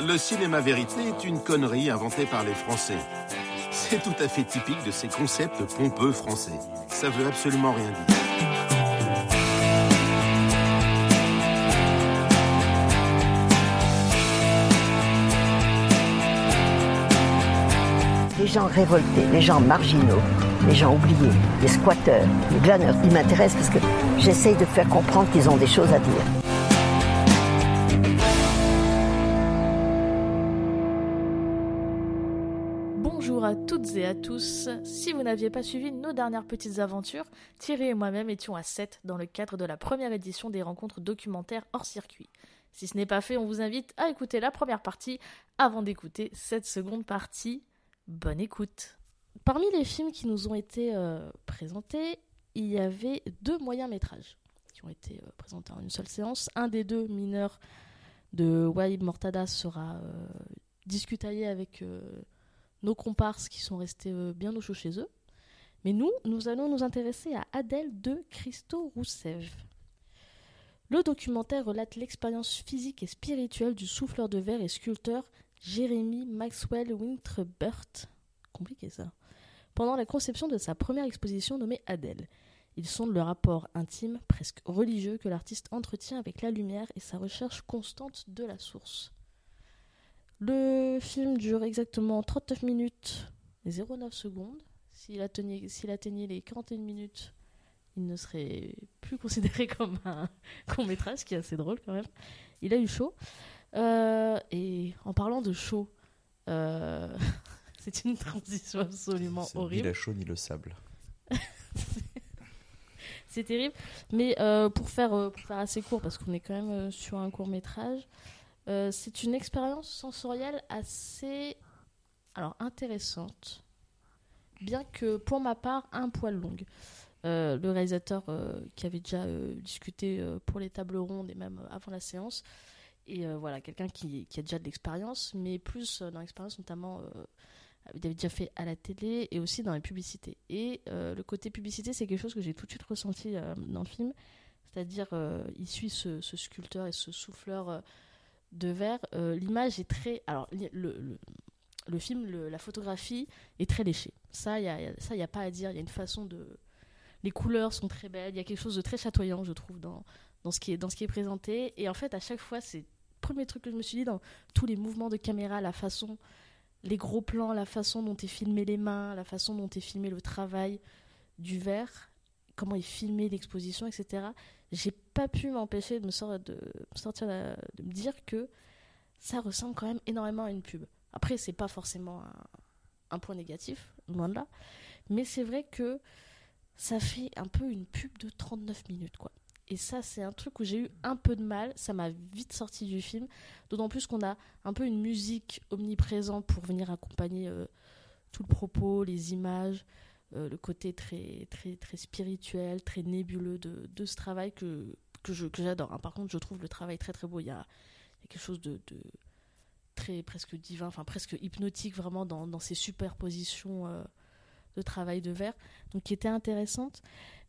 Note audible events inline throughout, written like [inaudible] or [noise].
Le cinéma vérité est une connerie inventée par les Français. C'est tout à fait typique de ces concepts pompeux français. Ça veut absolument rien dire. Gens révoltés, les gens marginaux, les gens oubliés, les squatteurs, les glaneurs, ils m'intéressent parce que j'essaye de faire comprendre qu'ils ont des choses à dire. Bonjour à toutes et à tous. Si vous n'aviez pas suivi nos dernières petites aventures, Thierry et moi-même étions à 7 dans le cadre de la première édition des rencontres documentaires hors circuit. Si ce n'est pas fait, on vous invite à écouter la première partie avant d'écouter cette seconde partie. Bonne écoute. Parmi les films qui nous ont été euh, présentés, il y avait deux moyens métrages qui ont été euh, présentés en une seule séance. Un des deux mineurs de Waïb Mortada sera euh, discutaillé avec euh, nos comparses qui sont restés bien au chaud chez eux. Mais nous, nous allons nous intéresser à Adèle de Christo Roussev. Le documentaire relate l'expérience physique et spirituelle du souffleur de verre et sculpteur Jérémy Maxwell Winterburt. Compliqué ça. Pendant la conception de sa première exposition nommée Adèle. Il sonde le rapport intime, presque religieux, que l'artiste entretient avec la lumière et sa recherche constante de la source. Le film dure exactement 39 minutes et 09 secondes. S'il atteignait, s'il atteignait les 41 minutes, il ne serait plus considéré [laughs] comme un court métrage, ce qui est assez drôle quand même. Il a eu chaud. Euh, et en parlant de chaud, euh, [laughs] c'est une transition absolument C'est Ni horrible. la chaux ni le sable. [laughs] C'est terrible. Mais euh, pour, faire, pour faire assez court, parce qu'on est quand même sur un court métrage, c'est une expérience sensorielle assez alors, intéressante, bien que pour ma part, un poil longue. Euh, le réalisateur euh, qui avait déjà euh, discuté pour les tables rondes et même avant la séance, et euh, voilà, quelqu'un qui, qui a déjà de l'expérience, mais plus euh, dans l'expérience notamment euh, il avait déjà fait à la télé et aussi dans les publicités. Et euh, le côté publicité, c'est quelque chose que j'ai tout de suite ressenti dans le film. C'est-à-dire, il suit ce, ce sculpteur et ce souffleur de verre. L'image est très. Alors, le, le, le film, la photographie est très léchée. Ça, il n'y a, a- pas à dire. Il y a une façon de. Les couleurs sont très belles. Il y a quelque chose de très chatoyant, je trouve, dans, dans, ce, qui est, dans ce qui est présenté. Et en fait, à chaque fois, c'est premier truc que je me suis dit dans tous les mouvements de caméra, la façon les gros plans, la façon dont est filmé les mains, la façon dont est filmé le travail du verre, comment est filmé l'exposition, etc. J'ai pas pu m'empêcher de me sortir, de, dire que ça ressemble quand même énormément à une pub. Après, c'est pas forcément un, un point négatif, loin de là, mais c'est vrai que ça fait un peu une pub de 39 minutes, quoi. Et ça, c'est un truc où j'ai eu un peu de mal. Ça m'a vite sorti du film. D'autant plus qu'on a un peu une musique omniprésente pour venir accompagner euh, tout le propos, les images, euh, le côté très, très, très spirituel, très nébuleux de, ce travail que, que, j'adore. hein. Par contre, je trouve le travail très très beau. Il y a, quelque chose de, très presque divin, enfin presque hypnotique vraiment dans, dans ces superpositions euh, de travail de verre, donc qui était intéressante.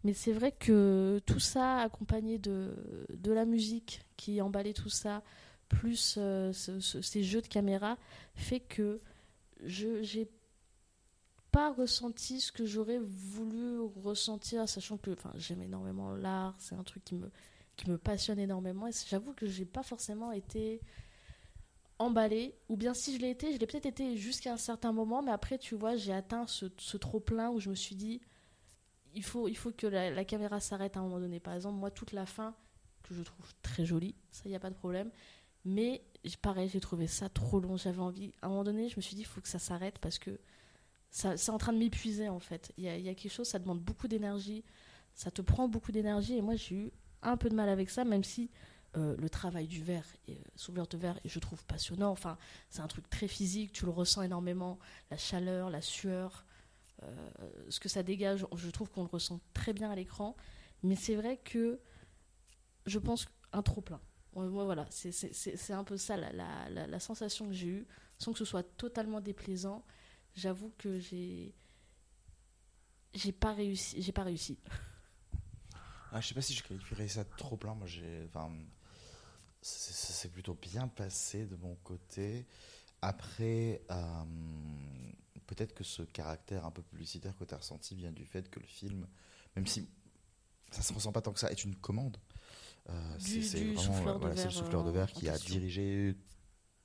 Mais c'est vrai que tout ça, accompagné de, de la musique qui emballait tout ça, plus euh, ce- ce- ces jeux de caméra, fait que je j'ai pas ressenti ce que j'aurais voulu ressentir, sachant que j'aime énormément l'art, c'est un truc qui me, qui me passionne énormément, et j'avoue que j'ai pas forcément été emballée, ou bien si je l'ai été, je l'ai peut-être été jusqu'à un certain moment, mais après, tu vois, j'ai atteint ce, ce trop-plein où je me suis dit, il faut, il faut que la, caméra s'arrête à un moment donné. Par exemple, moi, toute la fin, que je trouve très jolie, ça, il n'y a pas de problème. Mais pareil, j'ai trouvé ça trop long. J'avais envie. À un moment donné, je me suis dit, il faut que ça s'arrête parce que ça, c'est en train de m'épuiser, en fait. Il y a, quelque chose, ça demande beaucoup d'énergie. Ça te prend beaucoup d'énergie. Et moi, j'ai eu un peu de mal avec ça, même si euh, le travail du verre, et, euh, de verre, je trouve passionnant. Enfin, c'est un truc très physique. Tu le ressens énormément. La chaleur, la sueur. Euh, ce que ça dégage, je trouve qu'on le ressent très bien à l'écran. Mais c'est vrai que je pense un trop plein. Moi, voilà, c'est- c'est c'est- c'est un peu ça la, sensation que j'ai eue, sans que ce soit totalement déplaisant. J'avoue que j'ai j'ai pas réussi. J'ai pas réussi. Ah, je sais pas si je qualifierais ça trop plein. Moi, j'ai. Enfin, ça s'est plutôt bien passé de mon côté. Après, euh, peut-être que ce caractère un peu publicitaire que tu as ressenti vient du fait que le film, même si ça se ressent pas tant que ça, est une commande. Euh, c'est le souffleur de verre qui a dirigé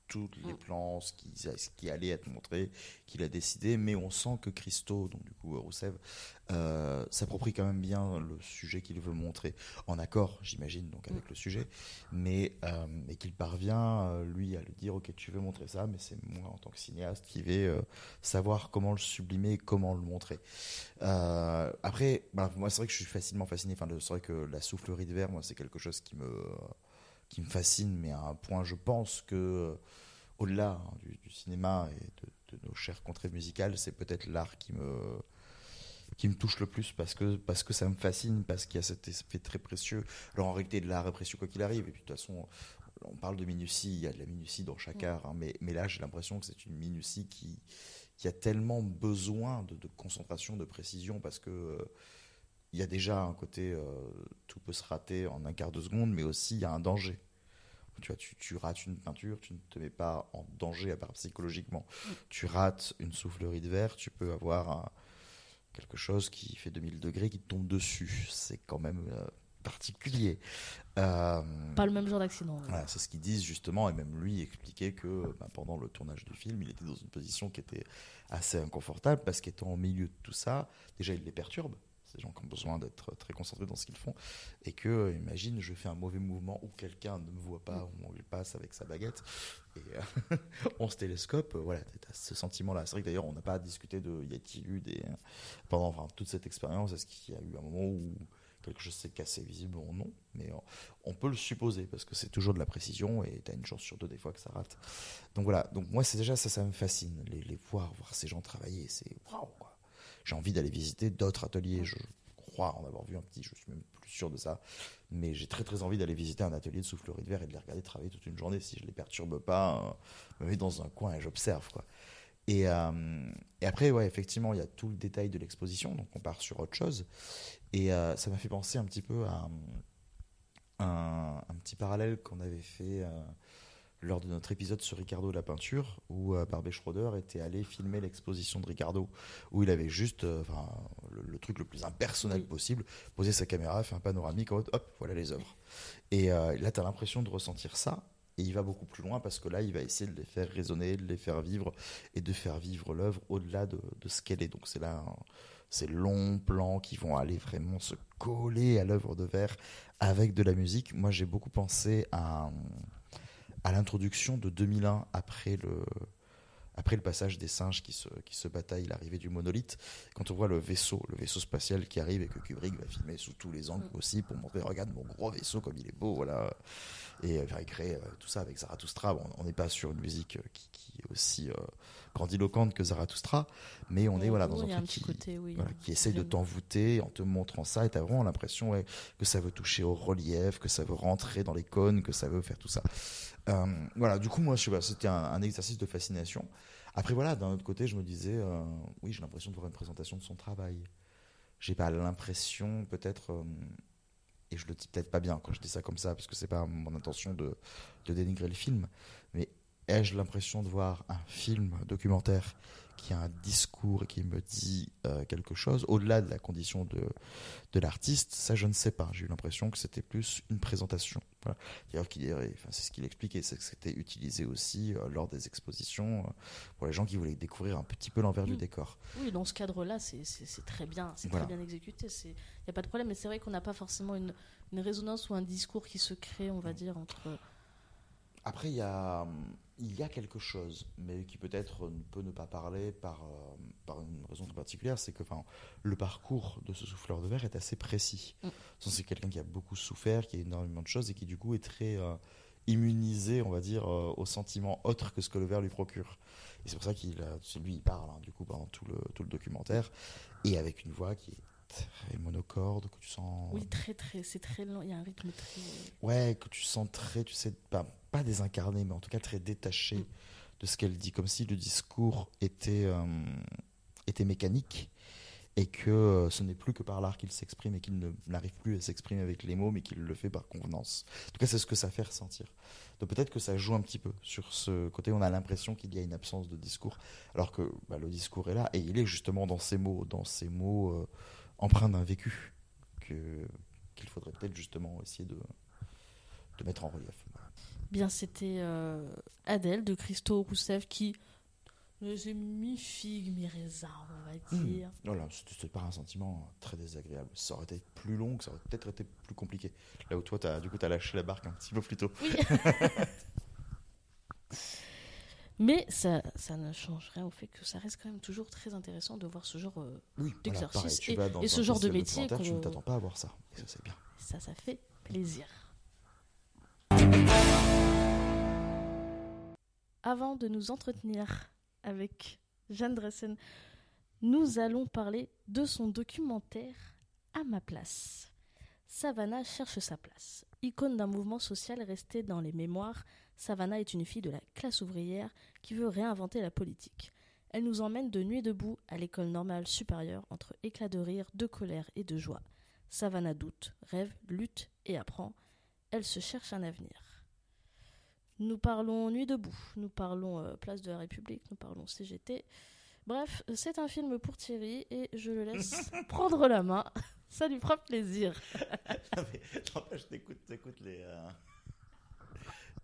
tous les mm. plans, ce qui, ce qui allait être montré, qu'il a décidé, mais on sent que Christo, donc du coup Rousseff, euh, s'approprie quand même bien le sujet qu'il veut montrer, en accord, j'imagine, donc avec mm. le sujet, mais euh, et qu'il parvient, euh, lui, à lui dire, ok, tu veux montrer ça, mais c'est moi, en tant que cinéaste, qui vais euh, savoir comment le sublimer, comment le montrer. après, bah, moi, c'est vrai que je suis facilement fasciné, enfin, c'est vrai que la soufflerie de verre, moi, c'est quelque chose qui me qui me fascine, mais à un point, je pense que euh, au-delà hein, du, cinéma et de, nos chères contrées musicales, c'est peut-être l'art qui me qui me touche le plus parce que parce que ça me fascine, parce qu'il y a cet effet très précieux. Alors en réalité, de l'art est précieux quoi qu'il arrive. Et puis de toute façon, on parle de minutie, il y a de la minutie dans chaque art, hein, mais, mais là, j'ai l'impression que c'est une minutie qui qui a tellement besoin de, concentration, de précision, parce que euh, il y a déjà un côté euh, tout peut se rater en un quart de seconde, mais aussi il y a un danger. Tu vois, tu, rates une peinture, tu ne te mets pas en danger à part psychologiquement. Tu rates une soufflerie de verre, tu peux avoir quelque chose qui fait 2000 degrés qui te tombe dessus. C'est quand même euh, particulier. Euh, pas le même genre d'accident. c'est ce qu'ils disent justement, et même lui expliquait que bah, pendant le tournage du film, il était dans une position qui était assez inconfortable parce qu'étant au milieu de tout ça, déjà il les perturbe des gens qui ont besoin d'être très concentrés dans ce qu'ils font, et que, euh, imagine, je fais un mauvais mouvement où quelqu'un ne me voit pas, où il passe avec sa baguette, et euh, [laughs] on se télescope, voilà, tu as ce sentiment-là. C'est vrai que d'ailleurs, on n'a pas discuté de y a-t-il eu des. Pendant enfin, toute cette expérience, est-ce qu'il y a eu un moment où quelque chose s'est cassé visible ou non, mais on peut le supposer parce que c'est toujours de la précision et tu as une chance sur deux des fois que ça rate. Donc voilà, donc moi c'est déjà ça, ça me fascine, les, les voir, voir ces gens travailler, c'est waouh j'ai envie d'aller visiter d'autres ateliers. Je crois en avoir vu un petit, je suis même plus sûr de ça. Mais j'ai très très envie d'aller visiter un atelier de soufflerie de verre et de les regarder travailler toute une journée. Si je les perturbe pas, je me mets dans un coin et j'observe. quoi. Et, euh, et, après, ouais, effectivement, il y a tout le détail de l'exposition, donc on part sur autre chose. Et euh, ça m'a fait penser un petit peu à un, petit parallèle qu'on avait fait euh, lors de notre épisode sur Ricardo la peinture, où euh, Barbet Schroeder était allé filmer l'exposition de Ricardo, où il avait juste, euh, le, truc le plus impersonnel possible, posé sa caméra, fait un panoramique, hop, voilà les œuvres. Et euh, là, tu as l'impression de ressentir ça, et il va beaucoup plus loin parce que là, il va essayer de les faire résonner, de les faire vivre, et de faire vivre l'œuvre au-delà de, ce qu'elle est. Donc c'est là ces longs plans qui vont aller vraiment se coller à l'œuvre de verre avec de la musique. Moi, j'ai beaucoup pensé à à l'introduction de 2001, après le, après le passage des singes qui se, qui se bataillent, l'arrivée du monolithe, quand on voit le vaisseau, le vaisseau spatial qui arrive et que Kubrick va filmer sous tous les angles aussi pour montrer, regarde mon gros vaisseau comme il est beau, voilà. Et euh, il crée euh, tout ça avec Zarathustra. on n'est pas sur une musique euh, qui, qui est aussi grandiloquente que Zarathustra, mais on est voilà dans un truc qui, qui essaye de t'envoûter en te montrant ça, et t'as vraiment l'impression que ça veut toucher au relief, que ça veut rentrer dans les cônes, que ça veut faire tout ça. Euh, voilà, du coup, moi, c'était un, exercice de fascination. Après, voilà, d'un autre côté, je me disais, euh, oui, j'ai l'impression de voir une présentation de son travail. J'ai pas l'impression, peut-être, euh, et je le dis peut-être pas bien quand je dis ça comme ça, parce que c'est pas mon intention de dénigrer le film, mais ai-je l'impression de voir un film documentaire qui a un discours et qui me dit euh, quelque chose, au-delà de la condition de, de l'artiste, ça je ne sais pas. J'ai eu l'impression que c'était plus une présentation. D'ailleurs, enfin, c'est ce qu'il expliquait, c'est que c'était utilisé aussi euh, lors des expositions euh, pour les gens qui voulaient découvrir un petit peu l'envers du mm. décor. Oui, dans ce cadre-là, c'est très bien, c'est très bien exécuté, il n'y a pas de problème, mais c'est vrai qu'on n'a pas forcément une, une, résonance ou un discours qui se crée, on va mm. dire, entre... Après, il y a il y a quelque chose, mais qui peut-être ne peut ne pas parler par, euh, par une raison très particulière, c'est que enfin, le parcours de ce souffleur de verre est assez précis. Mm. C'est quelqu'un qui a beaucoup souffert, qui a énormément de choses et qui du coup est très euh, immunisé, on va dire, euh, aux sentiments autres que ce que le verre lui procure. Et c'est pour ça qu'il, lui, il parle hein, du coup pendant tout le, tout le documentaire et avec une voix qui est monocorde, que tu sens. Oui, très, très, c'est très lent, il y a un rythme très. Ouais, que tu sens très, tu sais, pas, pas désincarné, mais en tout cas très détaché mm. de ce qu'elle dit, comme si le discours était, euh, était mécanique et que euh, ce n'est plus que par l'art qu'il s'exprime et qu'il n'arrive plus à s'exprimer avec les mots, mais qu'il le fait par convenance. En tout cas, c'est ce que ça fait ressentir. Donc peut-être que ça joue un petit peu sur ce côté. On a l'impression qu'il y a une absence de discours, alors que bah, le discours est là et il est justement dans ces mots, dans ces mots euh, empreints d'un vécu que qu'il faudrait peut-être justement essayer de de mettre en relief. Bien, c'était euh, Adèle de Christo Rousseff qui nous a mi figue, mi raisin, on va Hmm. dire. Voilà, c'est c'est pas un sentiment très désagréable. Ça aurait été plus long, ça aurait peut-être été plus compliqué. Là où toi, as, du coup, t'as lâché la barque un petit peu plus tôt. [laughs] Mais ça, ça ne change rien au fait que ça reste quand même toujours très intéressant de voir ce genre. euh, Oui, D'exercice et- vas dans et ce genre de métier documentaire, Tu ne t'attends pas à voir ça. Et ça, c'est bien. ça, ça fait plaisir. Avant de nous entretenir avec Jeanne Dressen, nous allons parler de son documentaire À ma place. Savannah cherche sa place. Icône d'un mouvement social resté dans les mémoires, Savannah est une fille de la classe ouvrière qui veut réinventer la politique. Elle nous emmène de nuit debout à l'école normale supérieure entre éclats de rire, de colère et de joie. Savannah doute, rêve, lutte et apprend. Elle se cherche un avenir. Nous parlons Nuit debout, nous parlons euh, Place de la République, nous parlons CGT. Bref, c'est un film pour Thierry et je le laisse [laughs] prendre la main. Ça lui fera plaisir. [laughs] je t'écoute, t'écoutes les. euh,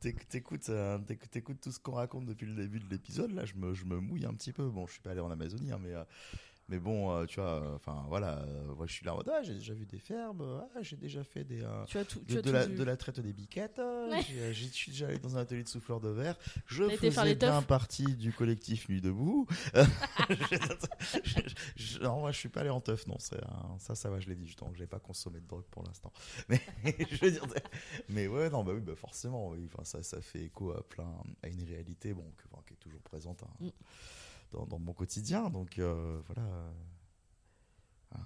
T'écoutes, euh, t'éc- t'écoutes tout ce qu'on raconte depuis le début de l'épisode. Là, je me, je me mouille un petit peu. Bon, je suis pas allé en Amazonie, hein, mais, euh, mais bon, euh, tu vois, euh, enfin voilà, euh, moi, je suis là en mode, ah, j'ai déjà vu des fermes, ah, j'ai déjà fait des. Tu as tout, tu de, as de tout la, vu. de la traite des biquettes. Ouais. Je suis déjà allé dans un atelier de souffleur de verre. Je faisais bien partie du collectif Nuit Debout. [laughs] je, je- non, moi, je suis pas allé en teuf, non. un- ça, ça va, je l'ai dit. Justement, j'ai pas consommé de drogue pour l'instant. [laughs] Mais je veux dire, mais ouais, non, bah oui, bah forcément, oui. Ça, ça fait écho à plein, à une réalité, bon, que- qui est toujours présente hein, Mm. Dans, dans mon quotidien. Donc euh, voilà. Ah,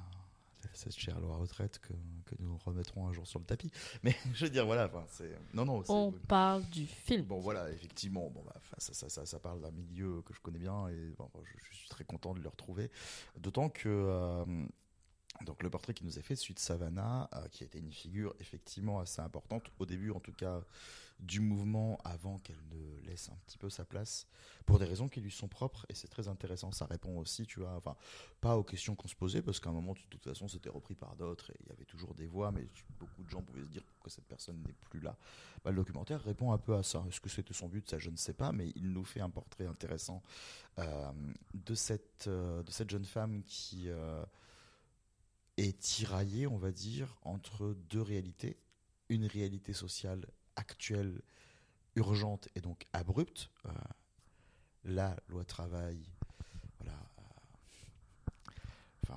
cette chère loi retraite que, que nous remettrons un jour sur le tapis. Mais [laughs] je veux dire, voilà, c'est. Non, non. On parle du film. Bon voilà, effectivement, bon, bah, ça, ça, ça, ça parle d'un milieu que je connais bien et bon, je, je suis très content de le retrouver. D'autant que euh, donc le portrait qui nous est fait suite Savannah, euh, qui était une figure effectivement assez importante au début, en tout cas du mouvement, avant qu'elle ne laisse un petit peu sa place, pour des raisons qui lui sont propres. Et c'est très intéressant. Ça répond aussi, tu vois, enfin pas aux questions qu'on se posait, parce qu'à un moment, de toute façon, c'était repris par d'autres et il y avait toujours des voix, mais beaucoup de gens pouvaient se dire pourquoi cette personne n'est plus là. Bah, le documentaire répond un peu à ça. Est-ce que c'était son but? Ça, je ne sais pas, mais il nous fait un portrait intéressant euh, de, cette, euh, de cette jeune femme qui euh, est tiraillée, on va dire, entre deux réalités. Une réalité sociale actuelle, urgente et donc abrupte. Euh, la loi travail, voilà, euh,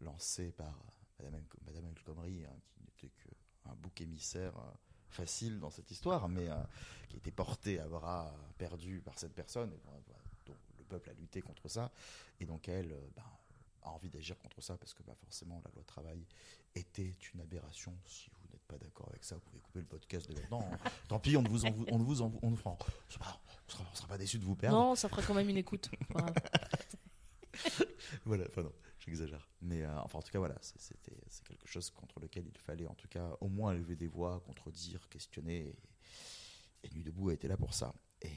lancée par Madame, Madame hein, qui n'était qu'un bouc émissaire euh, facile dans cette histoire, mais qui été porté à bras perdus par cette personne, et, dont le peuple a lutté contre ça, et donc elle ben, a envie d'agir contre ça, parce que bah, forcément la loi travail était une aberration. Si n'êtes pas d'accord avec ça, vous pouvez couper le podcast de maintenant. [laughs] Tant pis, on ne vous en, on ne vous en, on ne fera- on sera, on sera pas déçu de vous perdre. Non, ça fera quand même une écoute. Grave. [laughs] voilà, enfin non, j'exagère. Mais euh, enfin, en tout cas, voilà, c'était c'est quelque chose contre lequel il fallait, en tout cas, au moins lever des voix, contredire, questionner. Et, et Nuit debout a été là pour ça. Et euh,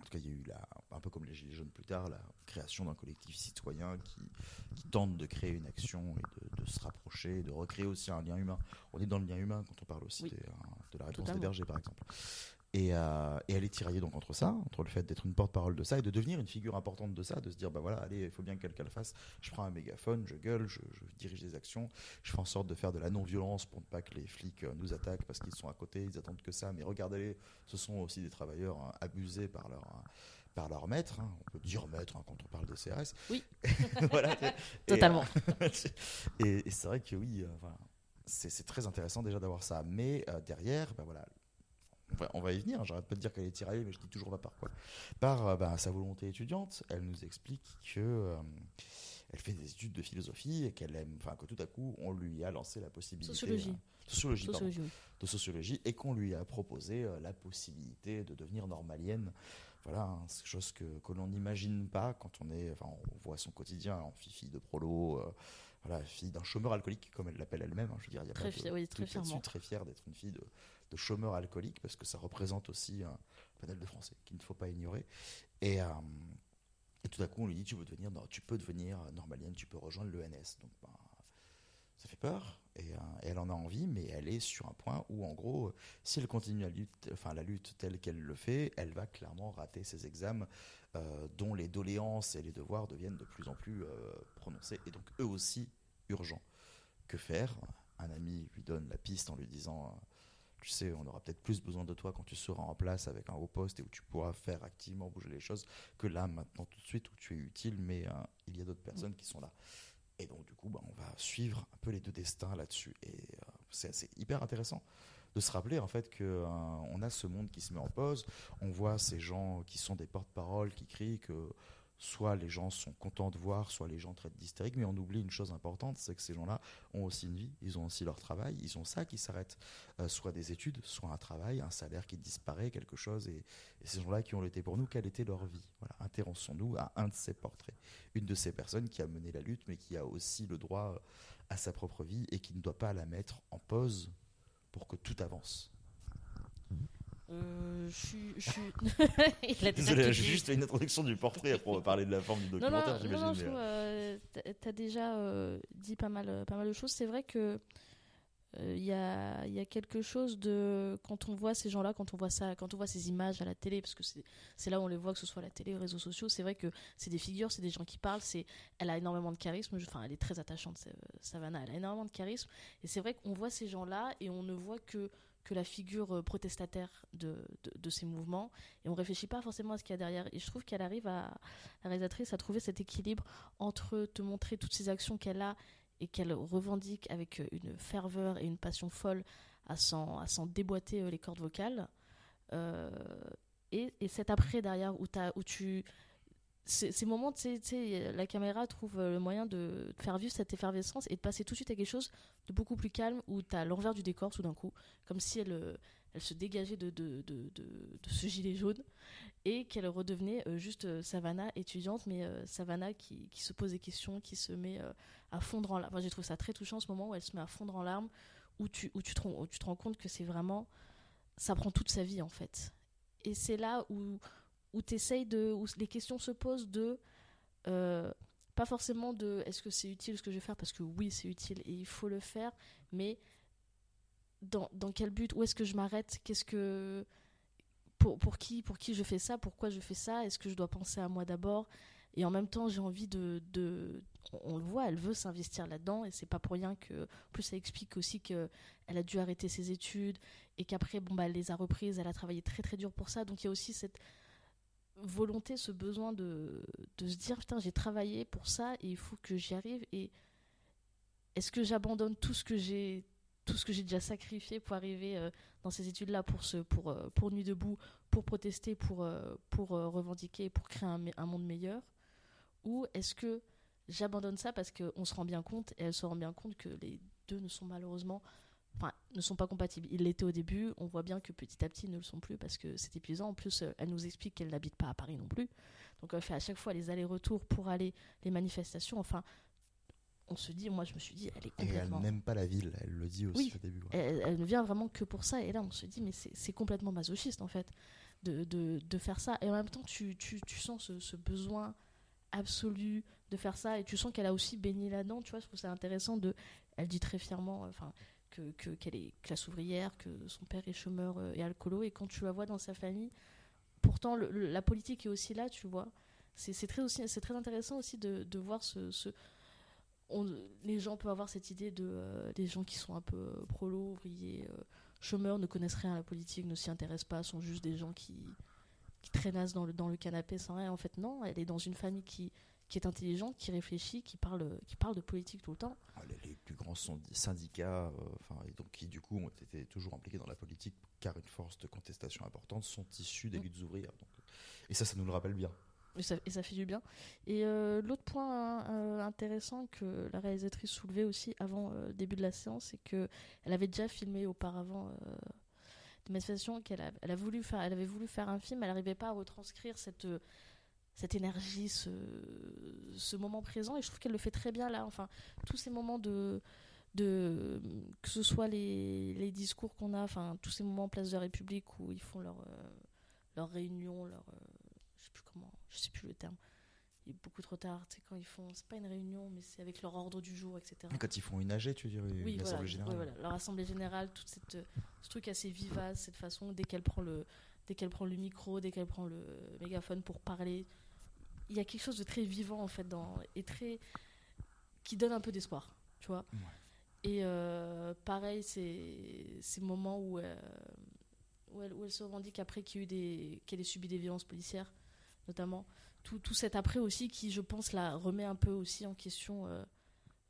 en tout cas, il y a eu la, un peu comme les Gilets jaunes plus tard, la création d'un collectif citoyen qui, qui tente de créer une action et de, de se rapprocher, de recréer aussi un lien humain. On est dans le lien humain quand on parle aussi Oui. des, euh, de la réponse des bergers, par exemple. Et, euh, et elle est tiraillée donc entre ça, entre le fait d'être une porte-parole de ça et de devenir une figure importante de ça, de se dire bah voilà, allez, il faut bien que quelqu'un le fasse. Je prends un mégaphone, je gueule, je, je dirige des actions, je fais en sorte de faire de la non-violence pour ne pas que les flics euh, nous attaquent parce qu'ils sont à côté, ils attendent que ça. Mais regardez-les, ce sont aussi des travailleurs hein, abusés par leur euh, par leur maître. hein. On peut dire maître hein, quand on parle de CRS. Oui. [laughs] voilà. [laughs] Totalement. euh, [laughs] et, et c'est vrai que oui, euh, c'est c'est très intéressant déjà d'avoir ça. Mais euh, derrière, bah voilà, on va, on va y venir. J'arrête pas de dire qu'elle est tiraillée, mais je dis toujours pas par quoi. Par euh, bah, sa volonté étudiante, elle nous explique que euh, elle fait des études de philosophie et qu'elle aime, enfin que tout à coup on lui a lancé la possibilité. Sociologie. euh, sociologie, de sociologie et qu'on lui a proposé euh, la possibilité de devenir normalienne. voilà, hein, c'est quelque chose que, que l'on n'imagine pas quand on est, enfin, on voit son quotidien en fille de prolo, voilà, fille d'un chômeur alcoolique, comme elle l'appelle elle-même. hein, je veux dire, il y a Très pas de oui, fièrement. très fière d'être une fille de, de chômeur alcoolique parce que ça représente aussi un panel de Français qu'il ne faut pas ignorer. Et, euh, et tout à coup, on lui dit, tu veux devenir, peux devenir normalienne, tu peux rejoindre l'ENS. Donc, ben, ça fait peur et, euh, et elle en a envie, mais elle est sur un point où, en gros, si elle continue la lutte, enfin, la lutte telle qu'elle le fait, elle va clairement rater ses examens euh, dont les doléances et les devoirs deviennent de plus en plus prononcés et donc eux aussi urgents. Que faire? Un ami lui donne la piste en lui disant Tu sais, on aura peut-être plus besoin de toi quand tu seras en place avec un haut poste et où tu pourras faire activement bouger les choses que là, maintenant, tout de suite, où tu es utile, mais euh, il y a d'autres personnes qui sont là. Et donc, du coup, bah, on va suivre un peu les deux destins là-dessus. Et euh, c'est hyper intéressant de se rappeler en fait que euh, a ce monde qui se met en pause. On voit ces gens qui sont des porte-paroles qui crient que soit les gens sont contents de voir, soit les gens traitent d'hystériques, mais on oublie une chose importante, c'est que ces gens-là ont aussi une vie, ils ont aussi leur travail, ils ont ça qui s'arrête, Euh, soit des études, soit un travail, un salaire qui disparaît, quelque chose, et, ces gens-là qui ont été pour nous, quelle était leur vie? Voilà, intéressons-nous à un de ces portraits, une de ces personnes qui a mené la lutte, mais qui a aussi le droit à sa propre vie et qui ne doit pas la mettre en pause pour que tout avance. Euh, je suis. [laughs] [laughs] Désolé, j'ai juste fait une introduction du portrait après on va parler de la forme du Non, non, documentaire, non, j'imagine. non, je mais, trouve, euh, euh, t'as- déjà euh, dit pas mal, euh, pas mal de choses. C'est vrai que euh, il y, a, il y a quelque chose de quand on voit ces gens-là, quand on voit ça, quand on voit ces images à la télé, parce que c'est là où on les voit, que ce soit à la télé, aux réseaux sociaux. C'est vrai que c'est des figures, c'est des gens qui parlent. C'est, elle a énormément de charisme. Enfin, elle est très attachante, euh, Savannah. Elle a énormément de charisme. Et c'est vrai qu'on voit ces gens-là et on ne voit que que la figure euh, protestataire de, de, ces mouvements et on réfléchit pas forcément à ce qu'il y a derrière et je trouve qu'elle arrive à la réalisatrice à trouver cet équilibre entre te montrer toutes ces actions qu'elle a et qu'elle revendique avec euh, une ferveur et une passion folle à s'en, à s'en déboîter euh, les cordes vocales. Et, et cet après derrière où tu. Ces, moments, sais, la caméra trouve euh, le moyen de faire vivre cette effervescence et de passer tout de suite à quelque chose de beaucoup plus calme où tu as l'envers du décor tout d'un coup, comme si elle, euh, elle se dégageait de, de, de, de, ce gilet jaune et qu'elle redevenait euh, juste euh, Savannah étudiante, mais euh, Savannah qui, qui se pose des questions, qui se met euh, à fondre en larmes. Enfin, J'ai trouvé ça très touchant ce moment où elle se met à fondre en larmes, où tu, où tu te rends compte que c'est vraiment. Ça prend toute sa vie en fait. Et c'est là où, où, t'essayes de, où les questions se posent de. euh, pas forcément de est-ce que c'est utile ce que je vais faire, parce que oui, c'est utile et il faut le faire, mais dans, dans quel but Où est-ce que je m'arrête Qu'est-ce que pour, pour qui pour qui je fais ça Pourquoi je fais ça Est-ce que je dois penser à moi d'abord Et en même temps, j'ai envie de, de on, le voit, elle veut s'investir là-dedans et c'est pas pour rien que en plus ça explique aussi que elle a dû arrêter ses études et qu'après bon bah elle les a reprises, elle a travaillé très très dur pour ça. Donc il y a aussi cette volonté, ce besoin de, de se dire putain j'ai travaillé pour ça et il faut que j'y arrive. Et est-ce que j'abandonne tout ce que j'ai tout ce que j'ai déjà sacrifié pour arriver euh, dans ces études là pour ce pour euh, nuit debout pour protester pour euh, pour revendiquer pour créer un, un monde meilleur? Ou est-ce que j'abandonne ça parce qu'on se rend bien compte et elle se rend bien compte que les deux ne sont malheureusement enfin ne sont pas compatibles ils l'étaient au début on voit bien que petit à petit ils ne le sont plus parce que c'est épuisant en plus euh, elle nous explique qu'elle n'habite pas à Paris non plus donc elle fait à chaque fois les allers-retours pour aller les manifestations enfin on se dit moi je me suis dit elle est Et elle complètement n'aime pas la ville, elle le dit aussi Oui. au début. ouais. elle, elle ne vient vraiment que pour ça. Et là, on se dit, mais c'est complètement masochiste, en fait, de, de, de faire ça. Et en même temps, tu, tu, tu sens ce, ce besoin absolu de faire ça. Et tu sens qu'elle a aussi baigné là-dedans. Tu vois, je trouve ça intéressant. De, elle dit très fièrement enfin, que- qu'elle est classe ouvrière, que son père est chômeur euh, et alcoolo. Et quand tu la vois dans sa famille, pourtant, la politique est aussi là, tu vois. C'est très, aussi- c'est très intéressant aussi de, voir ce, les gens peuvent avoir cette idée de euh, gens qui sont un peu euh, prolos, ouvriers, euh, chômeurs, ne connaissent rien à la politique, ne s'y intéressent pas, sont juste des gens qui, qui traînassent dans le, dans le canapé sans rien. En fait, non, elle est dans une famille qui, qui est intelligente, qui réfléchit, qui parle, qui parle de politique tout le temps. Ah, Les, les plus grands sont- syndicats, euh, enfin, et donc, qui du coup ont été toujours impliqués dans la politique car une force de contestation importante sont issus des Mm. luttes ouvrières. donc, euh, et ça, ça nous le rappelle bien. Et ça, et ça fait du bien. Et euh, l'autre point euh, intéressant que la réalisatrice soulevait aussi avant le début de la séance, c'est que elle avait déjà filmé auparavant euh, cette manifestation qu'elle a, elle a voulu faire, elle avait voulu faire un film, elle n'arrivait pas à retranscrire cette cette énergie, ce, ce moment présent, et je trouve qu'elle le fait très bien là. Enfin, tous ces moments de, de que ce soit les, les discours qu'on a, enfin tous ces moments en place de la République où ils font leur euh, leur réunion, leur euh, je sais plus comment, je sais plus le terme. Il est beaucoup trop tard, c'est quand ils font, c'est pas une réunion, mais c'est avec leur ordre du jour, etc. Quand ils font une AG, tu dirais Oui, une voilà, assemblée générale. oui, voilà, leur assemblée générale, toute cette ce truc assez vivace, cette façon dès qu'elle prend le dès qu'elle prend le micro, dès qu'elle prend le mégaphone pour parler, il y a quelque chose de très vivant en fait dans et très qui donne un peu d'espoir, tu vois. Ouais. Et euh, pareil, c'est ces moments où, euh, où, elle, où elle se revendique après qu'il y a eu des, qu'elle ait subi des violences policières, notamment. Tout, tout cet après aussi qui, je pense, la remet un peu aussi en question euh,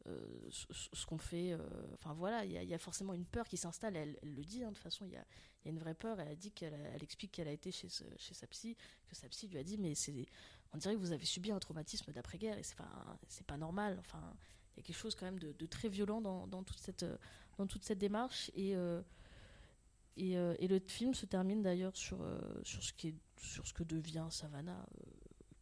euh, ce, qu'on fait. euh, Enfin voilà, il y, a- forcément une peur qui s'installe. Elle, le dit, hein, de toute façon, il y a, une vraie peur. Elle a dit qu'elle elle explique qu'elle a été chez, chez sa psy, que sa psy lui a dit, mais c'est, on dirait que vous avez subi un traumatisme d'après-guerre et c'est pas, c'est pas normal. Enfin, il y a quelque chose quand même de, très violent dans, dans toute cette, dans toute cette démarche. Et, euh, et, le film se termine d'ailleurs sur, sur, ce qui est, sur ce que devient Savannah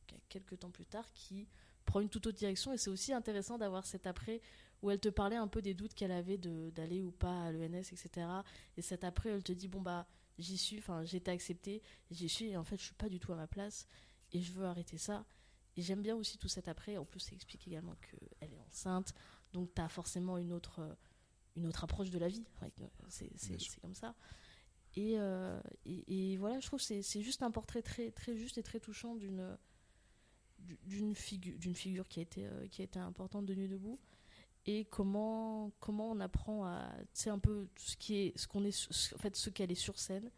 qu- quelques temps plus tard, qui prend une toute autre direction. Et c'est aussi intéressant d'avoir cet après où elle te parlait un peu des doutes qu'elle avait d'aller ou pas à l'ENS, etc. Et cet après, elle te dit bon bah j'y suis, enfin j'ai été acceptée, j'y suis et en fait je suis pas du tout à ma place et je veux arrêter ça. Et j'aime bien aussi tout cet après. En plus, ça explique également qu'elle est enceinte, donc tu as forcément une autre, euh, une autre approche de la vie. Euh, C'est comme ça. Et, euh, et, et voilà, je trouve que c'est c'est juste un portrait très, très juste et très touchant d'une d'une figure, d'une figure qui, a été, euh, qui a été importante de Nuit debout. Et comment, comment on apprend à. C'est un peu ce qui est, ce qu'on est, en fait, ce qu'elle est sur scène,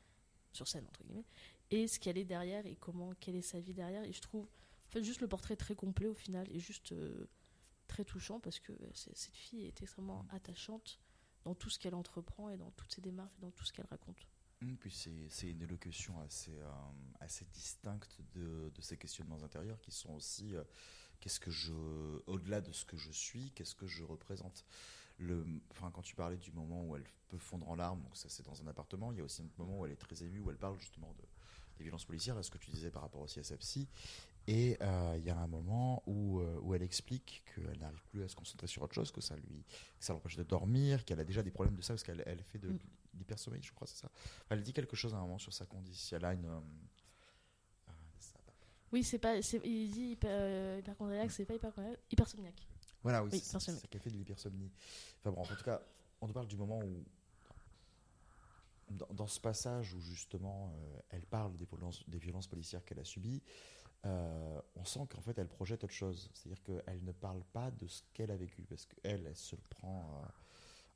sur scène entre guillemets, et ce qu'elle est derrière et comment, quelle est sa vie derrière. Et je trouve, en fait, juste le portrait très complet au final et juste euh, très touchant parce que euh, cette fille est extrêmement attachante dans tout ce qu'elle entreprend et dans toutes ses démarches et dans tout ce qu'elle raconte. Hum, Puis c'est une élocution assez, euh, assez distincte de, de ces questionnements intérieurs qui sont aussi euh, qu'est-ce que je, au-delà de ce que je suis, qu'est-ce que je représente. Le, enfin, quand tu parlais du moment où elle peut fondre en larmes, donc ça c'est dans un appartement, il y a aussi un moment où elle est très émue, où elle parle justement de, des violences policières, là, ce que tu disais par rapport aussi à sa psy. Et euh, il y a un moment où, où elle explique qu'elle n'arrive plus à se concentrer sur autre chose, que ça lui, ça l'empêche de dormir, qu'elle a déjà des problèmes de ça parce qu'elle elle fait de Mm. L'hypersommeil, je crois, c'est ça. Elle dit quelque chose à un moment sur sa condition. Elle a une. euh, va. Oui, c'est pas. Il dit hyper, euh, hyperchondriaque, c'est pas hyperchondriaque, hypersomniaque. Voilà, oui, Oui, c'est ça, ça qu'elle fait de l'hypersomnie. Enfin bon, en tout cas, on te parle du moment où, dans, dans ce passage où justement euh, elle parle des violences, des violences policières qu'elle a subies, euh, on sent qu'en fait elle projette autre chose. C'est-à-dire qu'elle ne parle pas de ce qu'elle a vécu, parce qu'elle, elle se prend euh,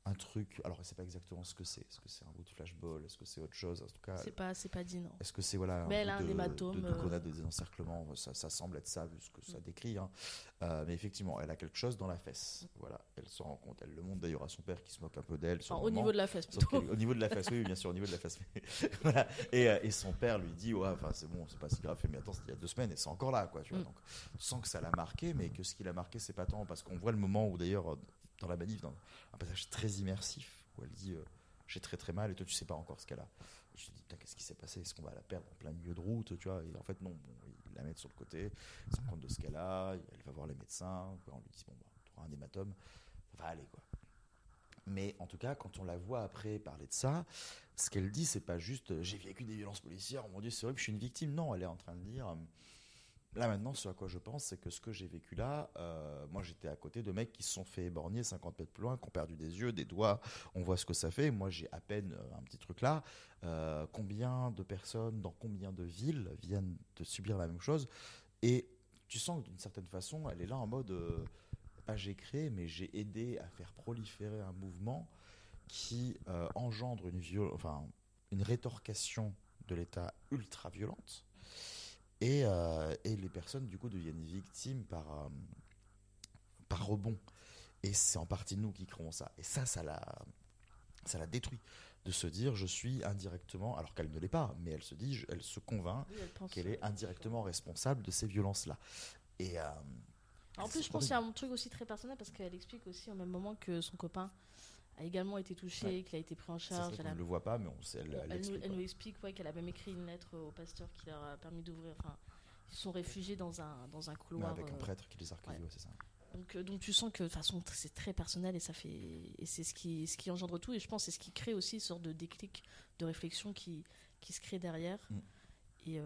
un truc. Alors, elle ne sait pas exactement ce que c'est. Est-ce que c'est un bout de flashball? Est-ce que c'est autre chose? En tout cas, C'est pas, c'est pas dit, non. est-ce que c'est voilà un Mais a un hématome, de, de euh. grenade, des encerclements ça, ça semble être ça vu ce que ça décrit. hein. Euh, mais effectivement, elle a quelque chose dans la fesse. Voilà, elle s'en rend compte. Elle le montre d'ailleurs à son père qui se moque un peu d'elle. Enfin, au moment. niveau de la fesse, plutôt. au niveau de la face, oui, bien sûr, au niveau de la [laughs] voilà. et, euh, et son père lui dit, ouais, enfin, c'est bon, c'est pas si grave. Mais attends, c'était il y a deux semaines et c'est encore là, quoi. Tu vois. Mm. Donc, tu sens que ça l'a marqué, mais que ce qui l'a marqué, c'est pas tant parce qu'on voit le moment où d'ailleurs, euh, dans la manif, dans un passage très immersif, où elle dit, euh, j'ai très très mal et toi tu sais pas encore ce qu'elle a. Je dis, putain, qu'est-ce qui s'est passé? Est-ce qu'on va la perdre en plein milieu de route, tu vois? Et en fait, non. Ils la mettent sur le côté, ils se rendent compte de ce qu'elle a, elle va voir les médecins, on lui dit, bon, bah, tu auras un hématome, ça va aller, quoi. Mais en tout cas, quand on la voit après parler de ça, ce qu'elle dit, c'est pas juste euh, j'ai vécu des violences policières, oh mon Dieu, c'est horrible, je suis une victime. Non, elle est en train de dire euh, là maintenant, ce à quoi je pense, c'est que ce que j'ai vécu là, euh, moi j'étais à côté de mecs qui se sont fait éborgner 50 mètres plus loin, qui ont perdu des yeux, des doigts, on voit ce que ça fait. Moi j'ai à peine euh, un petit truc là. Euh, combien de personnes dans combien de villes viennent de subir la même chose? Et tu sens que d'une certaine façon, elle est là en mode. euh, pas j'ai créé, mais j'ai aidé à faire proliférer un mouvement qui engendre une, viol- une rétorcation de l'État ultra violente. Et, euh, et les personnes, du coup, deviennent victimes par, euh, par rebond. Et c'est en partie nous qui créons ça. Et ça, ça la, ça la détruit. De se dire, je suis indirectement, alors qu'elle ne l'est pas, mais elle se dit, je- elle se convainc Oui, qu'elle est indirectement responsable de ces violences-là. Et euh, En plus, je pense qu'il y a un truc aussi très personnel parce qu'elle explique aussi au même moment que son copain a également été touché, qu'il a été pris en charge. on ne le voit pas, mais on sait. Elle, elle, nous, explique qu'elle a même écrit une lettre au pasteur qui leur a permis d'ouvrir. Enfin, ils sont réfugiés dans un, dans un couloir. avec un prêtre qui les a recueillis, c'est ça. Donc, donc tu sens que de façon c'est très personnel et ça fait et c'est ce qui ce qui engendre tout et je pense c'est ce qui crée aussi une sorte de déclic de réflexion qui qui se crée derrière mm. et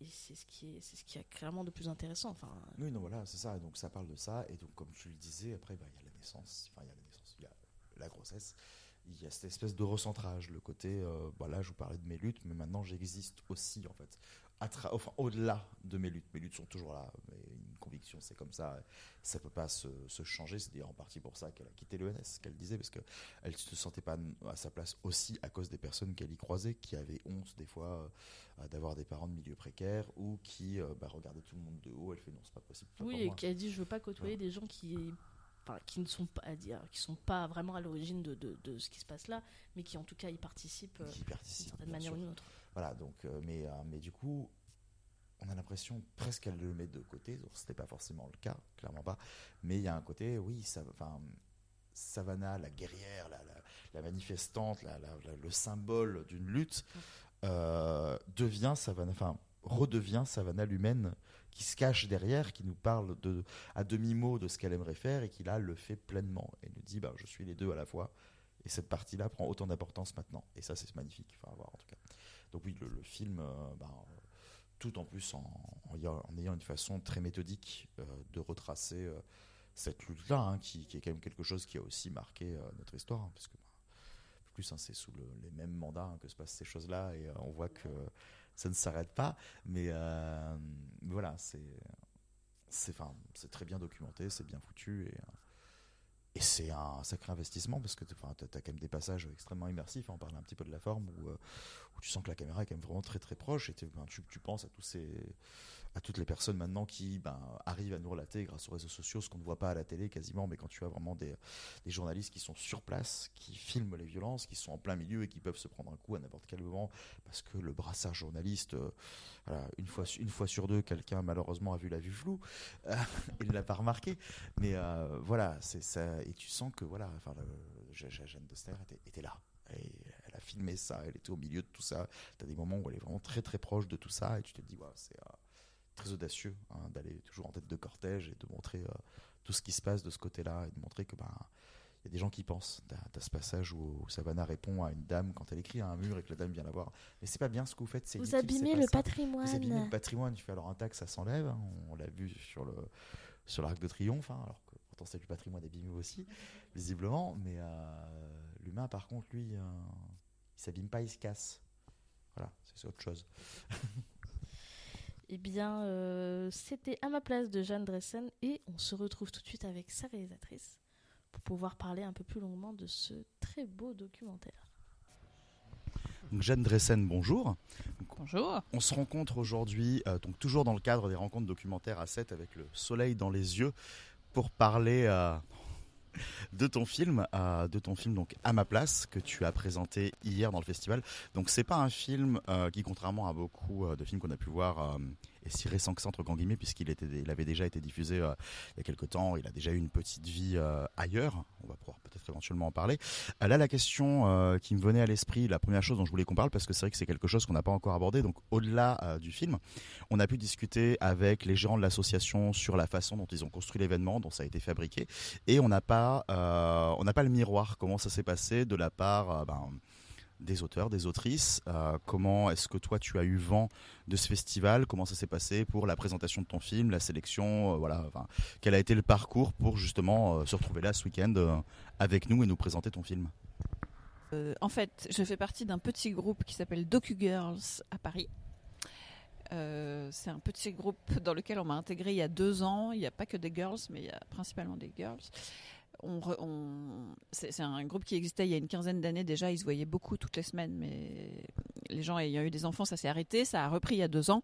et c'est ce qui est c'est ce qui est clairement de plus intéressant enfin oui non voilà c'est ça donc ça parle de ça et donc comme tu le disais après bah, il y a la naissance enfin il y a la naissance il y a la grossesse il y a cette espèce de recentrage le côté euh, bah, là je vous parlais de mes luttes mais maintenant j'existe aussi en fait enfin, au-delà de mes luttes. Mes luttes sont toujours là, mais une conviction, c'est comme ça. Ça peut pas se, changer. C'est d'ailleurs en partie pour ça qu'elle a quitté l'ENS, qu'elle disait, parce qu'elle ne se sentait pas à sa place aussi à cause des personnes qu'elle y croisait, qui avaient honte des fois euh, d'avoir des parents de milieu précaire ou qui euh, bah, regardaient tout le monde de haut. Elle fait non, c'est pas possible. Oui, et qui a dit je veux pas côtoyer des gens qui qui ne sont pas à dire, qui sont pas vraiment à l'origine de, de, ce qui se passe là, mais qui en tout cas y participent, euh, d'une certaine manière ou d'une autre. Voilà, donc, euh, mais, euh, mais du coup, on a l'impression presque qu'elle le met de côté. Ce n'était pas forcément le cas, clairement pas. Mais il y a un côté, oui, ça, enfin, Savannah, la guerrière, la, la, manifestante, la, le symbole d'une lutte, devient Savannah, enfin, redevient Savannah l'humaine qui se cache derrière, qui nous parle de, à demi-mot de ce qu'elle aimerait faire et qui là le fait pleinement et nous dit bah, je suis les deux à la fois. Et cette partie-là prend autant d'importance maintenant. Et ça, c'est magnifique. Enfin, à voir, en tout cas. Donc oui, le, film, euh, bah, tout en plus en, ayant une façon très méthodique euh, de retracer euh, cette lutte-là, hein, qui, est quand même quelque chose qui a aussi marqué notre histoire, hein, parce que bah, plus hein, c'est sous les mêmes mandats que se passent ces choses-là, et on voit que ça ne s'arrête pas. Mais voilà, c'est c'est très bien documenté, c'est bien foutu et et c'est un sacré investissement parce que tu as, quand même des passages extrêmement immersifs. On parle un petit peu de la forme où, euh, où tu sens que la caméra est quand même vraiment très très proche et ben, tu, tu, penses à tous ces, à toutes les personnes maintenant qui ben, arrivent à nous relater grâce aux réseaux sociaux ce qu'on ne voit pas à la télé quasiment, mais quand tu as vraiment des, journalistes qui sont sur place, qui filment les violences, qui sont en plein milieu et qui peuvent se prendre un coup à n'importe quel moment, parce que le brassard journaliste, euh, une, fois, sur deux, quelqu'un malheureusement a vu la vue floue, euh, [laughs] il ne l'a pas remarqué, mais euh, voilà, et tu sens que voilà, enfin, Jeanne Doster était, là. Elle a filmé ça, elle était au milieu de tout ça. Tu as des moments où elle est vraiment très très proche de tout ça et tu te dis, c'est très audacieux hein, d'aller toujours en tête de cortège et de montrer euh, tout ce qui se passe de ce côté-là et de montrer que ben il y a des gens qui pensent. Tu as, ce passage où, Savannah répond à une dame quand elle écrit à un mur et que la dame vient la voir. Mais c'est pas bien ce que vous faites. Vous abîmez le patrimoine. Vous abîmez le patrimoine. Tu fais alors un taxe, ça s'enlève. Hein. on, l'a vu sur le sur l'arc de triomphe, hein, alors que pourtant c'est du patrimoine abîmé aussi, visiblement. Mais euh, l'humain, par contre, lui, euh, il s'abîme pas, il se casse. Voilà, c'est autre chose. [laughs] Eh bien, euh, c'était à ma place de Jeanne Dressen et on se retrouve tout de suite avec sa réalisatrice pour pouvoir parler un peu plus longuement de ce très beau documentaire. Jeanne Dressen, bonjour. Bonjour. On se rencontre aujourd'hui, euh, donc toujours dans le cadre des rencontres documentaires à 7 avec le soleil dans les yeux, pour parler euh, de ton film, de ton film donc à ma place que tu as présenté hier dans le festival. Donc c'est pas un film qui, contrairement à beaucoup de films qu'on a pu voir si récent que ça entre guillemets puisqu'il avait déjà été diffusé euh, il y a quelques temps. Il a déjà eu une petite vie euh, ailleurs. On va pouvoir peut-être éventuellement en parler. Euh, là, la question qui me venait à l'esprit, la première chose dont je voulais qu'on parle, parce que c'est vrai que c'est quelque chose qu'on n'a pas encore abordé. Donc, au-delà du film, on a pu discuter avec les gérants de l'association sur la façon dont ils ont construit l'événement, dont ça a été fabriqué, et on n'a pas, on n'a pas le miroir. Comment ça s'est passé de la part, ben, des auteurs, des autrices. Euh, comment est-ce que toi tu as eu vent de ce festival? Comment ça s'est passé pour la présentation de ton film, la sélection euh, Voilà, quel a été le parcours pour justement euh, se retrouver là ce week-end avec nous et nous présenter ton film? En fait, je fais partie d'un petit groupe qui s'appelle Docu Girls à Paris. c'est un petit groupe dans lequel on m'a intégré il y a deux ans. Il n'y a pas que des girls, mais il y a principalement des girls on, c'est un groupe qui existait il y a une quinzaine d'années déjà. Ils se voyaient beaucoup toutes les semaines, mais les gens ayant eu des enfants, ça s'est arrêté. Ça a repris il y a deux ans.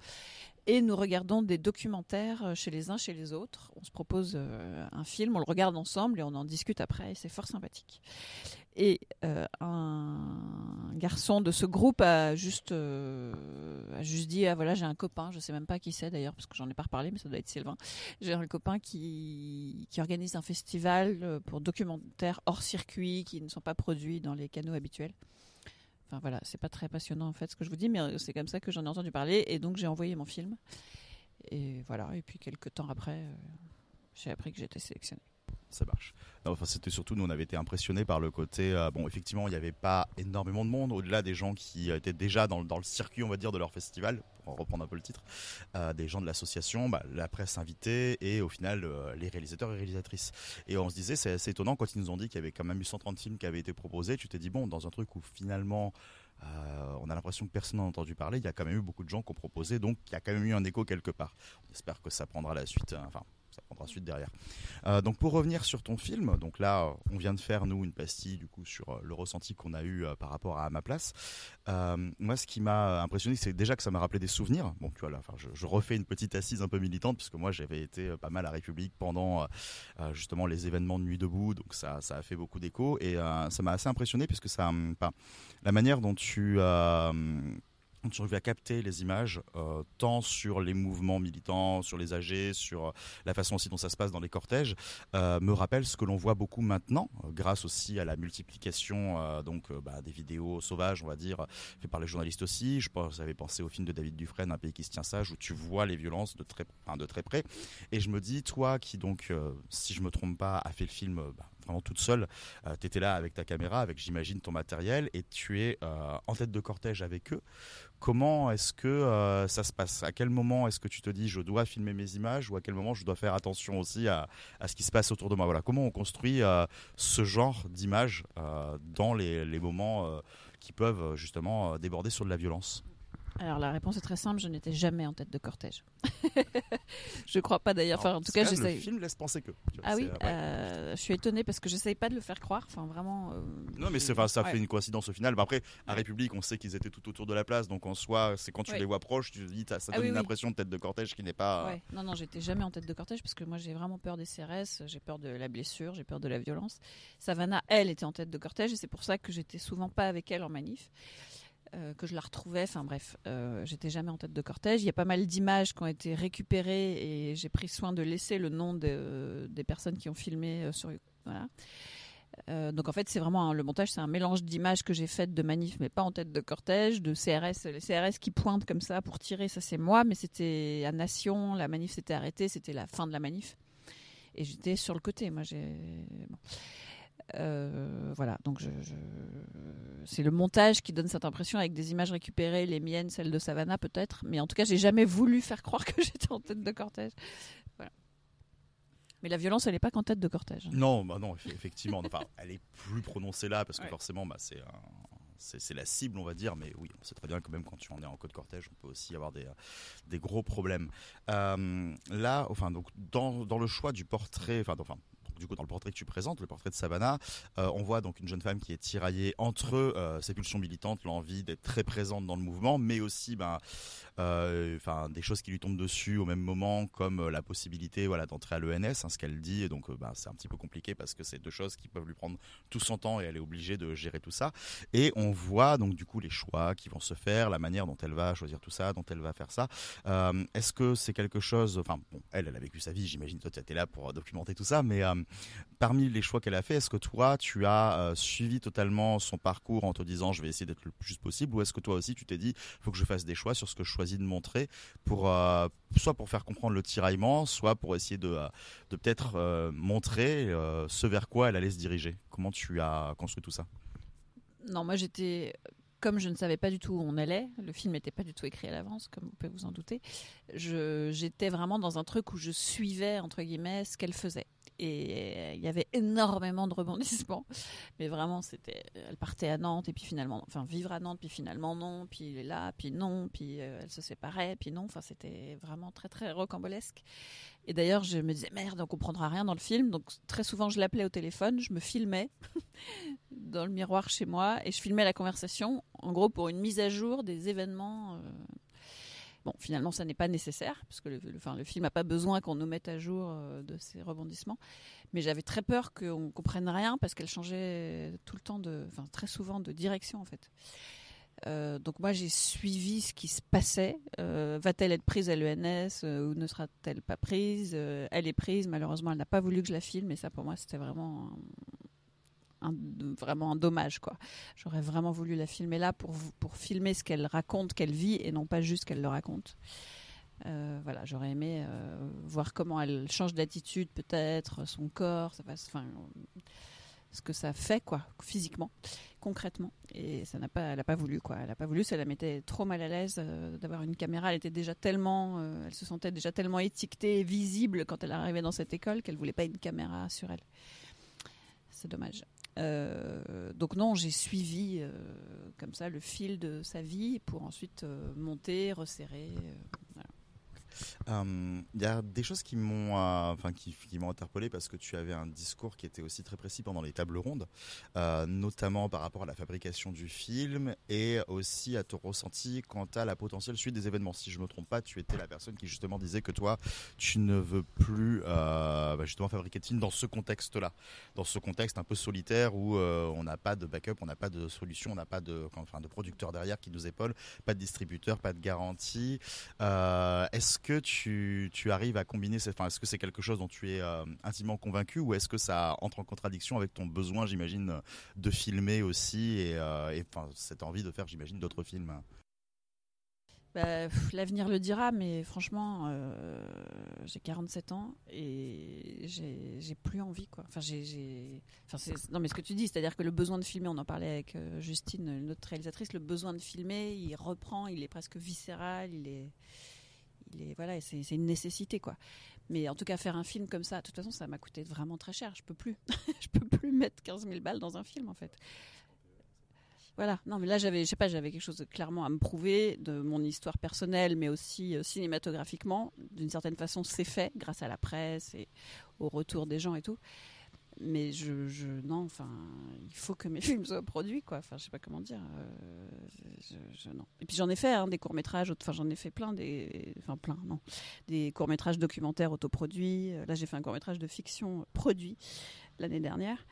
Et nous regardons des documentaires euh, chez les uns, chez les autres. On se propose euh, un film, on le regarde ensemble et on en discute après. C'est fort sympathique. Et euh, un garçon de ce groupe a juste, euh, a juste dit ah, voilà, j'ai un copain, je sais même pas qui c'est d'ailleurs, parce que j'en ai pas reparlé, mais ça doit être Sylvain. J'ai un copain qui, qui organise un festival euh, pour documentaires hors circuit qui ne sont pas produits dans les canaux habituels. Enfin voilà, c'est pas très passionnant en fait ce que je vous dis, mais c'est comme ça que j'en ai entendu parler et donc j'ai envoyé mon film. Et voilà, et puis quelques temps après, j'ai appris que j'étais sélectionnée ça marche. enfin, c'était surtout, nous, on avait été impressionnés par le côté. Euh, bon, effectivement, il n'y avait pas énormément de monde, au-delà des gens qui étaient déjà dans, dans, le circuit, on va dire, de leur festival, pour reprendre un peu le titre, euh, des gens de l'association, bah, la presse invitée et au final, euh, les réalisateurs et réalisatrices. Et on se disait, c'est assez étonnant quand ils nous ont dit qu'il y avait quand même eu 130 films qui avaient été proposés. Tu t'es dit, bon, dans un truc où finalement. on a l'impression que personne n'a entendu parler. Il y a quand même eu beaucoup de gens qui ont proposé, donc il y a quand même eu un écho quelque part. On espère que ça prendra la suite. Enfin, ça prendra suite derrière. Euh, donc pour revenir sur ton film, donc là on vient de faire nous une pastille du coup sur euh, le ressenti qu'on a eu euh, par rapport à ma place. moi ce qui m'a impressionné c'est déjà que ça m'a rappelé des souvenirs. Bon tu vois là, enfin je, refais une petite assise un peu militante puisque moi j'avais été pas mal à République pendant justement les événements de Nuit debout, donc ça ça a fait beaucoup d'écho et ça m'a assez impressionné puisque ça, la manière dont tu tu arrives à capter les images, euh, tant sur les mouvements militants, sur les âgés, sur euh, la façon aussi dont ça se passe dans les cortèges, euh, me rappelle ce que l'on voit beaucoup maintenant, grâce aussi à la multiplication donc bah, des vidéos sauvages, on va dire, fait par les journalistes aussi. Je pense, j'avais pensé au film de David Dufresne, Un pays qui se tient sage, où tu vois les violences de très, de très près. Et je me dis, toi qui donc, si je me trompe pas, a fait le film bah, vraiment toute seule. tu étais là avec ta caméra, avec j'imagine ton matériel, et tu es en tête de cortège avec eux. Comment est-ce que euh, ça se passe? À quel moment est-ce que tu te dis je dois filmer mes images ou à quel moment je dois faire attention aussi à, ce qui se passe autour de moi? Voilà, comment on construit euh, ce genre d'images euh, dans les, les moments qui peuvent justement déborder sur de la violence? Alors la réponse est très simple, je n'étais jamais en tête de cortège. [laughs] je crois pas d'ailleurs. Enfin, en tout cas, Le film laisse penser que. ah oui, euh, je suis étonnée parce que j'essaye pas de le faire croire. Enfin, vraiment. Euh, non, mais c'est, ça fait une coïncidence au final. Mais après, à République, on sait qu'ils étaient tout autour de la place, donc en soi, c'est quand tu les vois proches, tu te dis, ça ah donne une impression de tête de cortège qui n'est pas. Non, non, j'étais jamais en tête de cortège parce que moi, j'ai vraiment peur des CRS, j'ai peur de la blessure, j'ai peur de la violence. Savannah, elle, était en tête de cortège et c'est pour ça que j'étais souvent pas avec elle en manif. Euh, que je la retrouvais. Enfin bref, euh, j'étais jamais en tête de cortège. Il y a pas mal d'images qui ont été récupérées et j'ai pris soin de laisser le nom des personnes qui ont filmé euh, sur. Voilà. donc en fait, c'est vraiment le montage, c'est un mélange d'images que j'ai faites de manif, mais pas en tête de cortège, de CRS, les CRS qui pointent comme ça pour tirer, ça c'est moi, mais c'était à Nation, la manif s'était arrêtée, c'était la fin de la manif, et j'étais sur le côté. Moi, j'ai. Euh, voilà, donc je, c'est le montage qui donne cette impression avec des images récupérées, les miennes, celles de Savannah peut-être, mais en tout cas, j'ai jamais voulu faire croire que [laughs] j'étais en tête de cortège. Voilà. Mais la violence, elle n'est pas qu'en tête de cortège. Non, bah non, effectivement, enfin, elle est plus prononcée là parce que forcément, bah, c'est c'est la cible, on va dire, mais oui, on sait très bien que même quand tu en es en code cortège, on peut aussi avoir des, des gros problèmes. Euh, là, enfin, donc dans, dans, le choix du portrait, enfin, enfin du coup dans le portrait que tu présentes, le portrait de Savannah, euh, on voit donc une jeune femme qui est tiraillée entre euh, ses pulsions militantes, l'envie d'être très présente dans le mouvement, mais aussi ben, euh, des choses qui lui tombent dessus au même moment, comme la possibilité voilà d'entrer à l'ENS, hein, ce qu'elle dit, et donc ben, c'est un petit peu compliqué parce que c'est deux choses qui peuvent lui prendre tout son temps et elle est obligée de gérer tout ça. Et on voit donc du coup les choix qui vont se faire, la manière dont elle va choisir tout ça, dont elle va faire ça. Est-ce que c'est quelque chose, enfin bon, elle, elle a vécu sa vie, j'imagine toi tu étais là pour documenter tout ça, mais parmi les choix qu'elle a fait, est-ce que toi, tu as euh, suivi totalement son parcours en te disant je vais essayer d'être le plus possible ou est-ce que toi aussi tu t'es dit faut que je fasse des choix sur ce que je choisis de montrer pour euh, soit pour faire comprendre le tiraillement, soit pour essayer de, euh, de peut-être montrer ce vers quoi elle allait se diriger? Comment tu as construit tout ça? Non, moi j'étais comme je ne savais pas du tout où on allait, le film n'était pas du tout écrit à l'avance, comme vous pouvez vous en douter, j'étais vraiment dans un truc où je suivais, entre guillemets, ce qu'elle faisait et il y avait énormément de rebondissements. [laughs] Mais vraiment, c'était, elle partait à Nantes et puis finalement, enfin vivre à Nantes, puis finalement non, puis il est là, puis non, puis euh, elle se séparait, puis non. Enfin, c'était vraiment très très rocambolesque. Et d'ailleurs, je me disais merde, on comprendra rien dans le film. Donc très souvent, je l'appelais au téléphone, je me filmais [laughs] dans le miroir chez moi et je filmais la conversation, en gros pour une mise à jour des événements. Euh, Bon, finalement, ça n'est pas nécessaire, parce que le, enfin, le film n'a pas besoin qu'on nous mette à jour euh, de ces rebondissements. Mais j'avais très peur qu'on comprenne rien, parce qu'elle changeait tout le temps, de, enfin, très souvent de direction, en fait. Euh, donc moi, j'ai suivi ce qui se passait. Euh, Va-t-elle être prise à l'ENS ou ne sera-t-elle pas prise? Elle est prise, malheureusement, elle n'a pas voulu que je la filme, et ça, pour moi, c'était vraiment un, vraiment un dommage, quoi. J'aurais vraiment voulu la filmer là pour, pour filmer ce qu'elle raconte, qu'elle vit, et non pas juste qu'elle le raconte. Euh, voilà, j'aurais aimé euh, voir comment elle change d'attitude, peut-être, son corps, enfin, ce que ça fait, quoi, physiquement, concrètement. Et ça n'a pas, elle n'a pas voulu, quoi. Elle n'a pas voulu, ça la mettait trop mal à l'aise euh, d'avoir une caméra. Elle était déjà tellement, elle se sentait déjà tellement étiquetée, et visible quand elle arrivait dans cette école qu'elle voulait pas une caméra sur elle. C'est dommage. Euh, donc non, j'ai suivi euh, comme ça le fil de sa vie pour ensuite euh, monter, resserrer. Voilà. Euh, Il y a des choses qui m'ont, euh, qui, interpellé parce que tu avais un discours qui était aussi très précis pendant les tables rondes, euh, notamment par rapport à la fabrication du film et aussi à ton ressenti quant à la potentielle suite des événements. Si je me trompe pas, tu étais la personne qui justement disait que toi, tu ne veux plus bah, justement fabriquer de film dans ce contexte-là, dans ce contexte un peu solitaire où on n'a pas de backup, on n'a pas de solution, on n'a pas de, enfin, de producteur derrière qui nous épaule, pas de distributeur, pas de garantie. Est-ce que tu, arrives à combiner, est-ce que c'est quelque chose dont tu es euh, intimement convaincu ou est-ce que ça entre en contradiction avec ton besoin, j'imagine, de filmer aussi et, euh, cette envie de faire, j'imagine, d'autres films? Bah, L'avenir le dira, mais franchement, euh, j'ai 47 ans et j'ai plus envie. Enfin, non, mais ce que tu dis, c'est-à-dire que le besoin de filmer, on en parlait avec Justine, notre réalisatrice, le besoin de filmer, il reprend, il est presque viscéral, il est, il est voilà, c'est une nécessité, quoi. Mais en tout cas, faire un film comme ça, de toute façon, ça m'a coûté vraiment très cher. Je peux plus, [laughs] je peux plus mettre 15 000 balles dans un film, en fait. Voilà, non mais là j'avais, je sais pas, j'avais quelque chose clairement à me prouver de mon histoire personnelle, mais aussi euh, cinématographiquement. D'une certaine façon, c'est fait grâce à la presse et au retour des gens et tout. Mais je, je non, enfin, il faut que mes [laughs] films soient produits, quoi. Enfin, je sais pas comment dire. euh, non. Et puis j'en ai fait hein, des courts métrages, enfin j'en ai fait plein, des, enfin plein, non, des courts métrages documentaires autoproduits. Euh, Là, j'ai fait un court métrage de fiction euh, produit l'année dernière.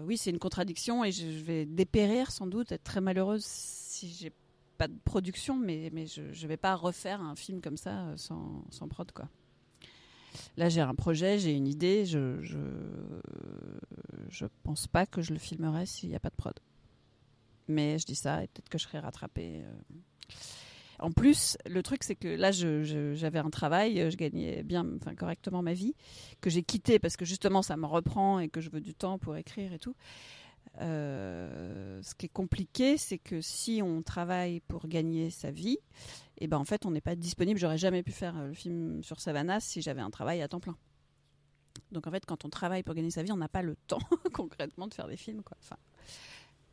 Oui, c'est une contradiction et je, vais dépérir sans doute, être très malheureuse si j'ai pas de production, mais, mais je ne vais pas refaire un film comme ça sans, sans prod. Quoi. Là, j'ai un projet, j'ai une idée, je, je, je pense pas que je le filmerai s'il n'y a pas de prod. Mais je dis ça et peut-être que je serai rattrapée. euh. En plus, le truc, c'est que là, j'avais un travail, je gagnais bien, enfin correctement ma vie, que j'ai quitté parce que justement, ça me reprend et que je veux du temps pour écrire et tout. Euh, ce qui est compliqué, c'est que si on travaille pour gagner sa vie, et ben en fait, on n'est pas disponible. J'aurais jamais pu faire euh, le film sur Savannah si j'avais un travail à temps plein. Donc en fait, quand on travaille pour gagner sa vie, on n'a pas le [laughs] temps concrètement de faire des films, quoi.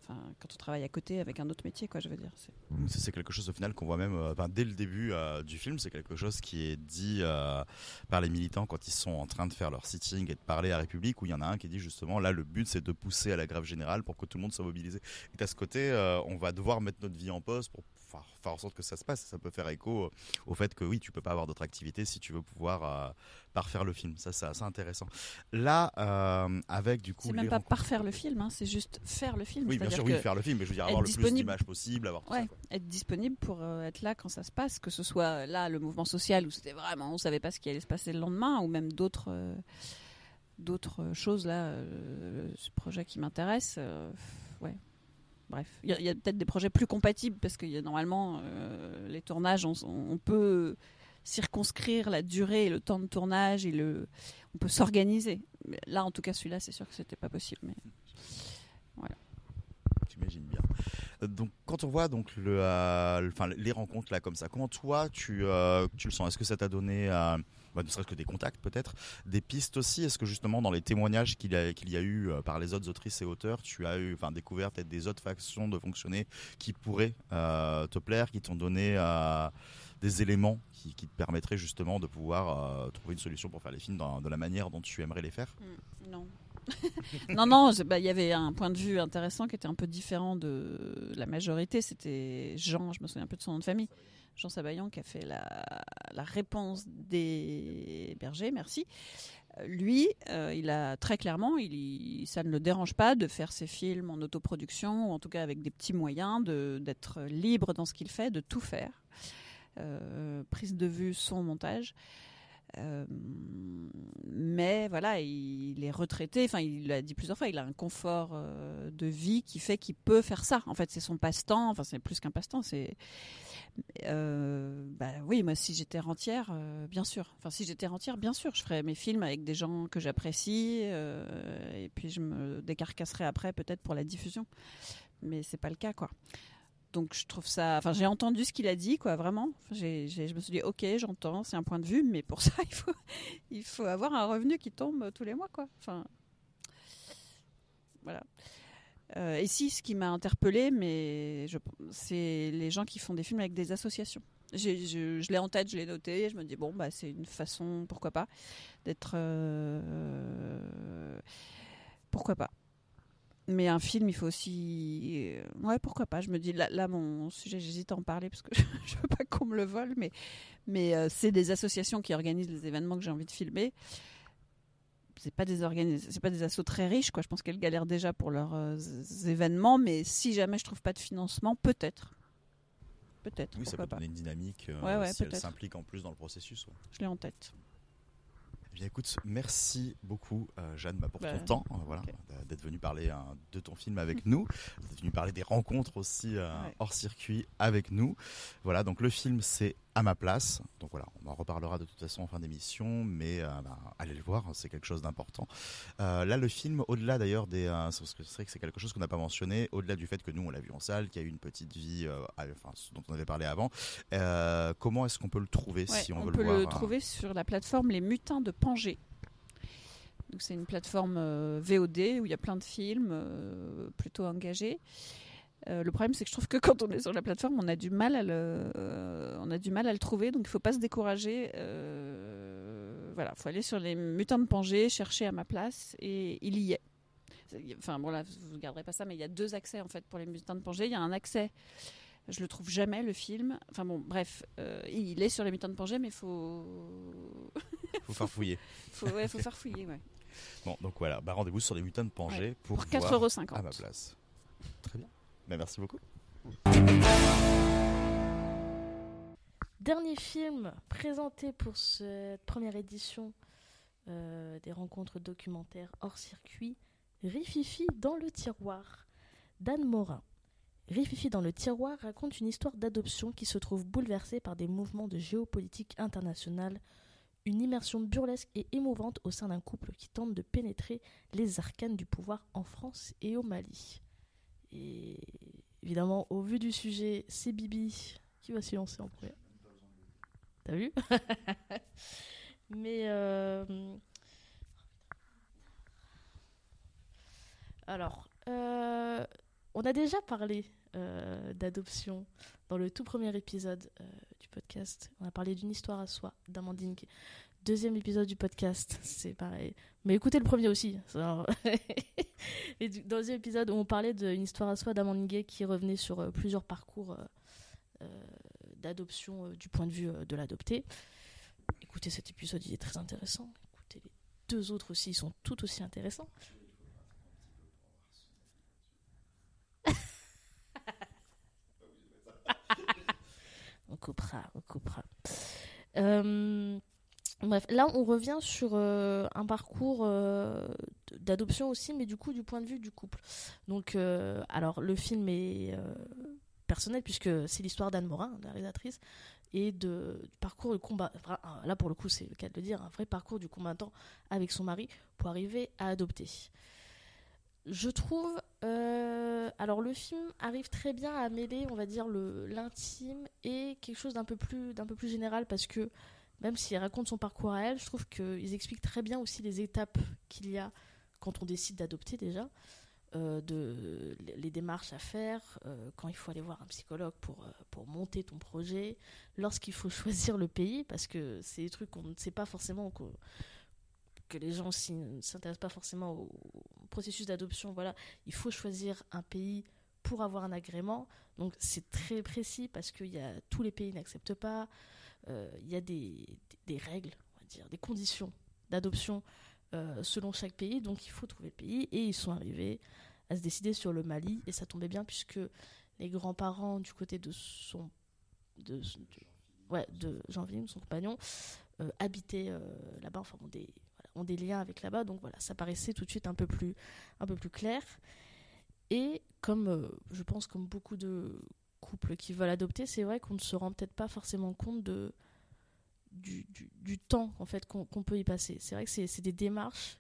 Quand on travaille à côté avec un autre métier, quoi, je veux dire. c'est- quelque chose au final qu'on voit même euh, dès le début euh, du film. C'est quelque chose qui est dit euh, par les militants quand ils sont en train de faire leur sitting et de parler à République, où il y en a un qui dit justement là le but c'est de pousser à la grève générale pour que tout le monde soit mobilisé. Et à ce côté, on va devoir mettre notre vie en pause pour faire, faire en sorte que ça se passe. Ça peut faire écho au fait que oui, tu peux pas avoir d'autres activités si tu veux pouvoir euh, parfaire le film. Ça, c'est assez intéressant. Là, euh, avec du coup. C'est même pas rencontres- parfaire le film, hein, c'est juste faire le film. Oui, bien sûr, oui, faire le film, mais je veux dire avoir le plus d'images possible, avoir tout ça, Ouais, quoi. être disponible pour euh, être là quand ça se passe, que ce soit là le mouvement social où c'était vraiment, on savait pas ce qui allait se passer le lendemain, ou même d'autres euh, d'autres choses là, euh, ce projet qui m'intéresse, euh, ouais. Bref, il y a, peut-être des projets plus compatibles parce que y a, normalement euh, les tournages, on, peut circonscrire la durée et le temps de tournage et le, on peut s'organiser. Là, en tout cas, celui-là, c'est sûr que c'était pas possible. Mais J'imagine bien. Donc, quand on voit donc le, euh, les rencontres là comme ça, comment toi tu, euh, tu le sens? Est-ce que ça t'a donné, euh, bah, ne serait-ce que des contacts peut-être, des pistes aussi Est-ce que justement dans les témoignages qu'il y a, qu'il y a eu euh, par les autres autrices et auteurs, tu as eu, enfin, découvert peut-être des autres façons de fonctionner qui pourraient euh, te plaire, qui t'ont donné euh, des éléments qui, te permettraient justement de pouvoir trouver une solution pour faire les films de la manière dont tu aimerais les faire? [laughs] Non. non, non, c'est- bah, il y avait un point de vue intéressant qui était un peu différent de la majorité. C'était Jean, je me souviens un peu de son nom de famille. Jean Sabayon qui a fait la, réponse des bergers, merci. Lui, euh, il a très clairement, il, ça ne le dérange pas de faire ses films en autoproduction, ou en tout cas avec des petits moyens, d'être libre dans ce qu'il fait, de tout faire. Euh, prise de vue, son montage. Euh, mais voilà, il est retraité. Enfin, il l'a dit plusieurs fois. Il a un confort euh, de vie qui fait qu'il peut faire ça. En fait, c'est son passe-temps. Enfin, c'est plus qu'un passe-temps. C'est euh, bah oui, moi, si j'étais rentière, bien sûr. Enfin, si j'étais rentière, bien sûr, je ferais mes films avec des gens que j'apprécie. et puis, je me décarcasserais après, peut-être pour la diffusion. Mais c'est pas le cas, quoi. Donc je trouve ça. Enfin, j'ai entendu ce qu'il a dit, quoi, vraiment. Je me suis dit, ok, j'entends, c'est un point de vue, mais pour ça, [laughs] il faut, il faut avoir un revenu qui tombe tous les mois, quoi. Enfin, voilà. Euh, et si, ce qui m'a interpellée, mais c'est les gens qui font des films avec des associations. Je l'ai en tête, je l'ai noté. Je me dis bon, bah c'est une façon, pourquoi pas, d'être. euh, pourquoi pas. Mais un film, il faut aussi. euh, Ouais, pourquoi pas. Je me dis, là, là mon sujet, j'hésite à en parler parce que [laughs] je veux pas qu'on me le vole, mais, mais euh, c'est des associations qui organisent les événements que j'ai envie de filmer. C'est pas des organis... c'est pas des assos très riches, quoi. Je pense qu'elles galèrent déjà pour leurs euh, événements, mais si jamais je trouve pas de financement, peut-être. Peut-être. Oui, ça peut pas. donner une dynamique euh, Ouais, ouais, si elle s'implique en plus dans le processus. ouais. Je l'ai en tête. Eh bien, écoute, merci beaucoup, euh, Jeanne, bah, pour Bah, ton temps, euh, voilà, d'être venue parler euh, de ton film avec nous, [laughs] d'être venue parler des rencontres aussi euh, Ouais. hors circuit avec nous. Voilà, donc le film c'est à ma place. Donc voilà, on en reparlera de toute façon en fin d'émission, mais euh, bah, allez le voir, c'est quelque chose d'important. Euh, là, le film, au-delà d'ailleurs des, euh, parce que c'est vrai que c'est quelque chose qu'on n'a pas mentionné, au-delà du fait que nous on l'a vu en salle, qu'il y a eu une petite vie, euh, enfin, dont on avait parlé avant. comment est-ce qu'on peut le trouver Ouais, si on, on veut peut le voir le euh, trouver sur la plateforme Les Mutins de Pangée. Donc c'est une plateforme VOD où il y a plein de films plutôt engagés. Euh, le problème, c'est que je trouve que quand on est sur la plateforme, on a du mal à le, euh, on a du mal à le trouver. Donc il faut pas se décourager. Euh, voilà, faut aller sur les Mutins de Pangée, chercher à ma place, et il y est. Enfin bon là, vous ne garderez pas ça, mais il y a deux accès en fait pour les Mutins de Pangée. Il y a un accès je le trouve jamais le film. Enfin bon, bref, euh, il est sur les mutins de Pangée, mais faut, [laughs] faut farfouiller. faut, ouais, faut faire fouiller. Ouais. Bon, donc voilà, bah, rendez-vous sur les mutants de Pangée pour, Pour voir 4,50€. à ma place. Très bien. Bah, merci beaucoup. Dernier film présenté pour cette première édition euh, des rencontres documentaires hors circuit, Rififi dans le tiroir, d'Anne Morin. Rififi dans le tiroir raconte une histoire d'adoption qui se trouve bouleversée par des mouvements de géopolitique internationale, une immersion burlesque et émouvante au sein d'un couple qui tente de pénétrer les arcanes du pouvoir en France et au Mali. Et évidemment, au vu du sujet, c'est Bibi qui va s'y lancer en premier. T'as vu [laughs] Mais euh, alors, euh, on a déjà parlé euh, d'adoption dans le tout premier épisode du podcast. On a parlé d'une histoire à soi d'Amandine. Deuxième épisode du podcast, c'est pareil. Mais écoutez le premier aussi. Et [laughs] du- deuxième épisode, on parlait d'une histoire à soi d'Amandine Gay qui revenait sur euh, plusieurs parcours euh, euh, d'adoption du point de vue de l'adopté. Écoutez cet épisode, il est très intéressant. Écoutez les deux autres aussi, ils sont tout aussi intéressants. [laughs] on coupera, on coupera. Bref, là on revient sur euh, un parcours euh, d'adoption aussi, mais du coup du point de vue du couple. Donc, euh, alors le film est personnel puisque c'est l'histoire d'Anne Morin, la réalisatrice, et de, du parcours de combat. Là pour le coup, c'est le cas de le dire, un vrai parcours du combattant avec son mari pour arriver à adopter. Je trouve, alors le film arrive très bien à mêler, on va dire, l'intime et quelque chose d'un peu plus d'un peu plus général parce que même s'il raconte son parcours à elle, je trouve qu'ils expliquent très bien aussi les étapes qu'il y a quand on décide d'adopter déjà, euh, de les démarches à faire, euh, quand il faut aller voir un psychologue pour euh, pour monter ton projet, lorsqu'il faut [laughs] choisir le pays parce que c'est des trucs qu'on ne sait pas forcément que les gens ne s'intéressent pas forcément au processus d'adoption. Voilà, il faut choisir un pays pour avoir un agrément. Donc c'est très précis parce que y a, tous les pays n'acceptent pas. Euh, il y a des, des, règles, on va dire, des conditions d'adoption euh, selon chaque pays. Donc il faut trouver le pays. Et ils sont arrivés à se décider sur le Mali. Et ça tombait bien puisque les grands-parents du côté de son... De, ouais, de Jean-Philippe, son compagnon, euh, habitaient là-bas, enfin ont des, ont des liens avec là-bas. Donc voilà, ça paraissait tout de suite un peu plus, un peu plus clair. Et comme je pense comme beaucoup de couples qui veulent adopter, c'est vrai qu'on ne se rend peut-être pas forcément compte de, du, du, temps en fait qu'on peut y passer. C'est vrai que c'est des démarches,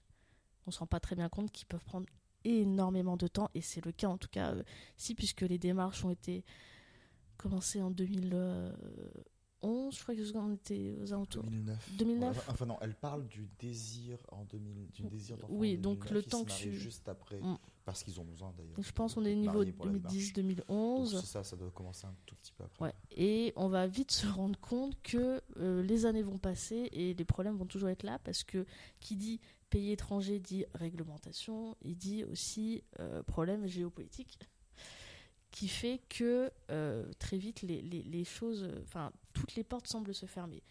on se rend pas très bien compte, qui peuvent prendre énormément de temps, et c'est le cas en tout cas si, euh, puisque les démarches ont été commencées en 2000, 2011, je crois qu'on était aux alentours. 2009. 2009. enfin non, elle parle du désir en 2000, du désir d'enfant. Oui, donc le temps que tu. Juste après, mm. Parce qu'ils ont besoin d'ailleurs. Je pense qu'on est niveau 2010-2011. C'est ça, ça doit commencer un tout petit peu après. Ouais. Et on va vite se rendre compte que euh, les années vont passer et les problèmes vont toujours être là parce que qui dit pays étranger dit réglementation, il dit aussi euh, problème géopolitique qui fait que euh, très vite les, les, les choses, enfin toutes les portes semblent se fermer.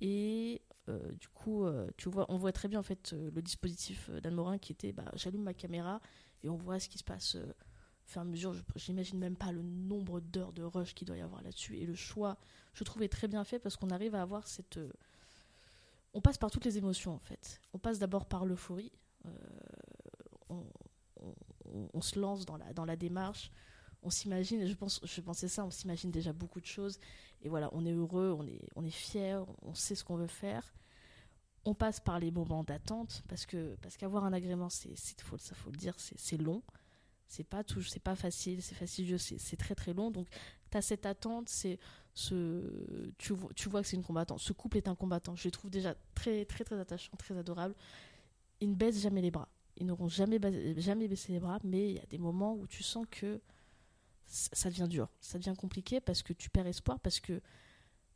Et euh, du coup, euh, tu vois, on voit très bien en fait le dispositif d'Anne Morin qui était, bah, j'allume ma caméra et on voit ce qui se passe. au fur et à mesure, j'imagine même pas le nombre d'heures de rush qu'il doit y avoir là-dessus et le choix, je trouvais très bien fait parce qu'on arrive à avoir cette, on passe par toutes les émotions en fait. On passe d'abord par l'euphorie. On, on, on, se lance dans la, dans la démarche on s'imagine, je pense, je pensais ça, on s'imagine déjà beaucoup de choses. Et voilà, on est heureux, on est, on est fier, on sait ce qu'on veut faire. On passe par les moments d'attente parce que parce qu'avoir un agrément, c'est, faut, ça faut le dire, c'est, long. C'est pas tout, c'est pas facile, c'est fastidieux, c'est, très très long. Donc tu as cette attente, c'est ce, tu, tu vois que c'est une combattante. Ce couple est un combattant. Je les trouve déjà très très très attachants, très adorables. Ils ne baissent jamais les bras. Ils n'auront jamais, jamais baissé les bras, mais il y a des moments où tu sens que ça devient dur, ça devient compliqué parce que tu perds espoir, parce que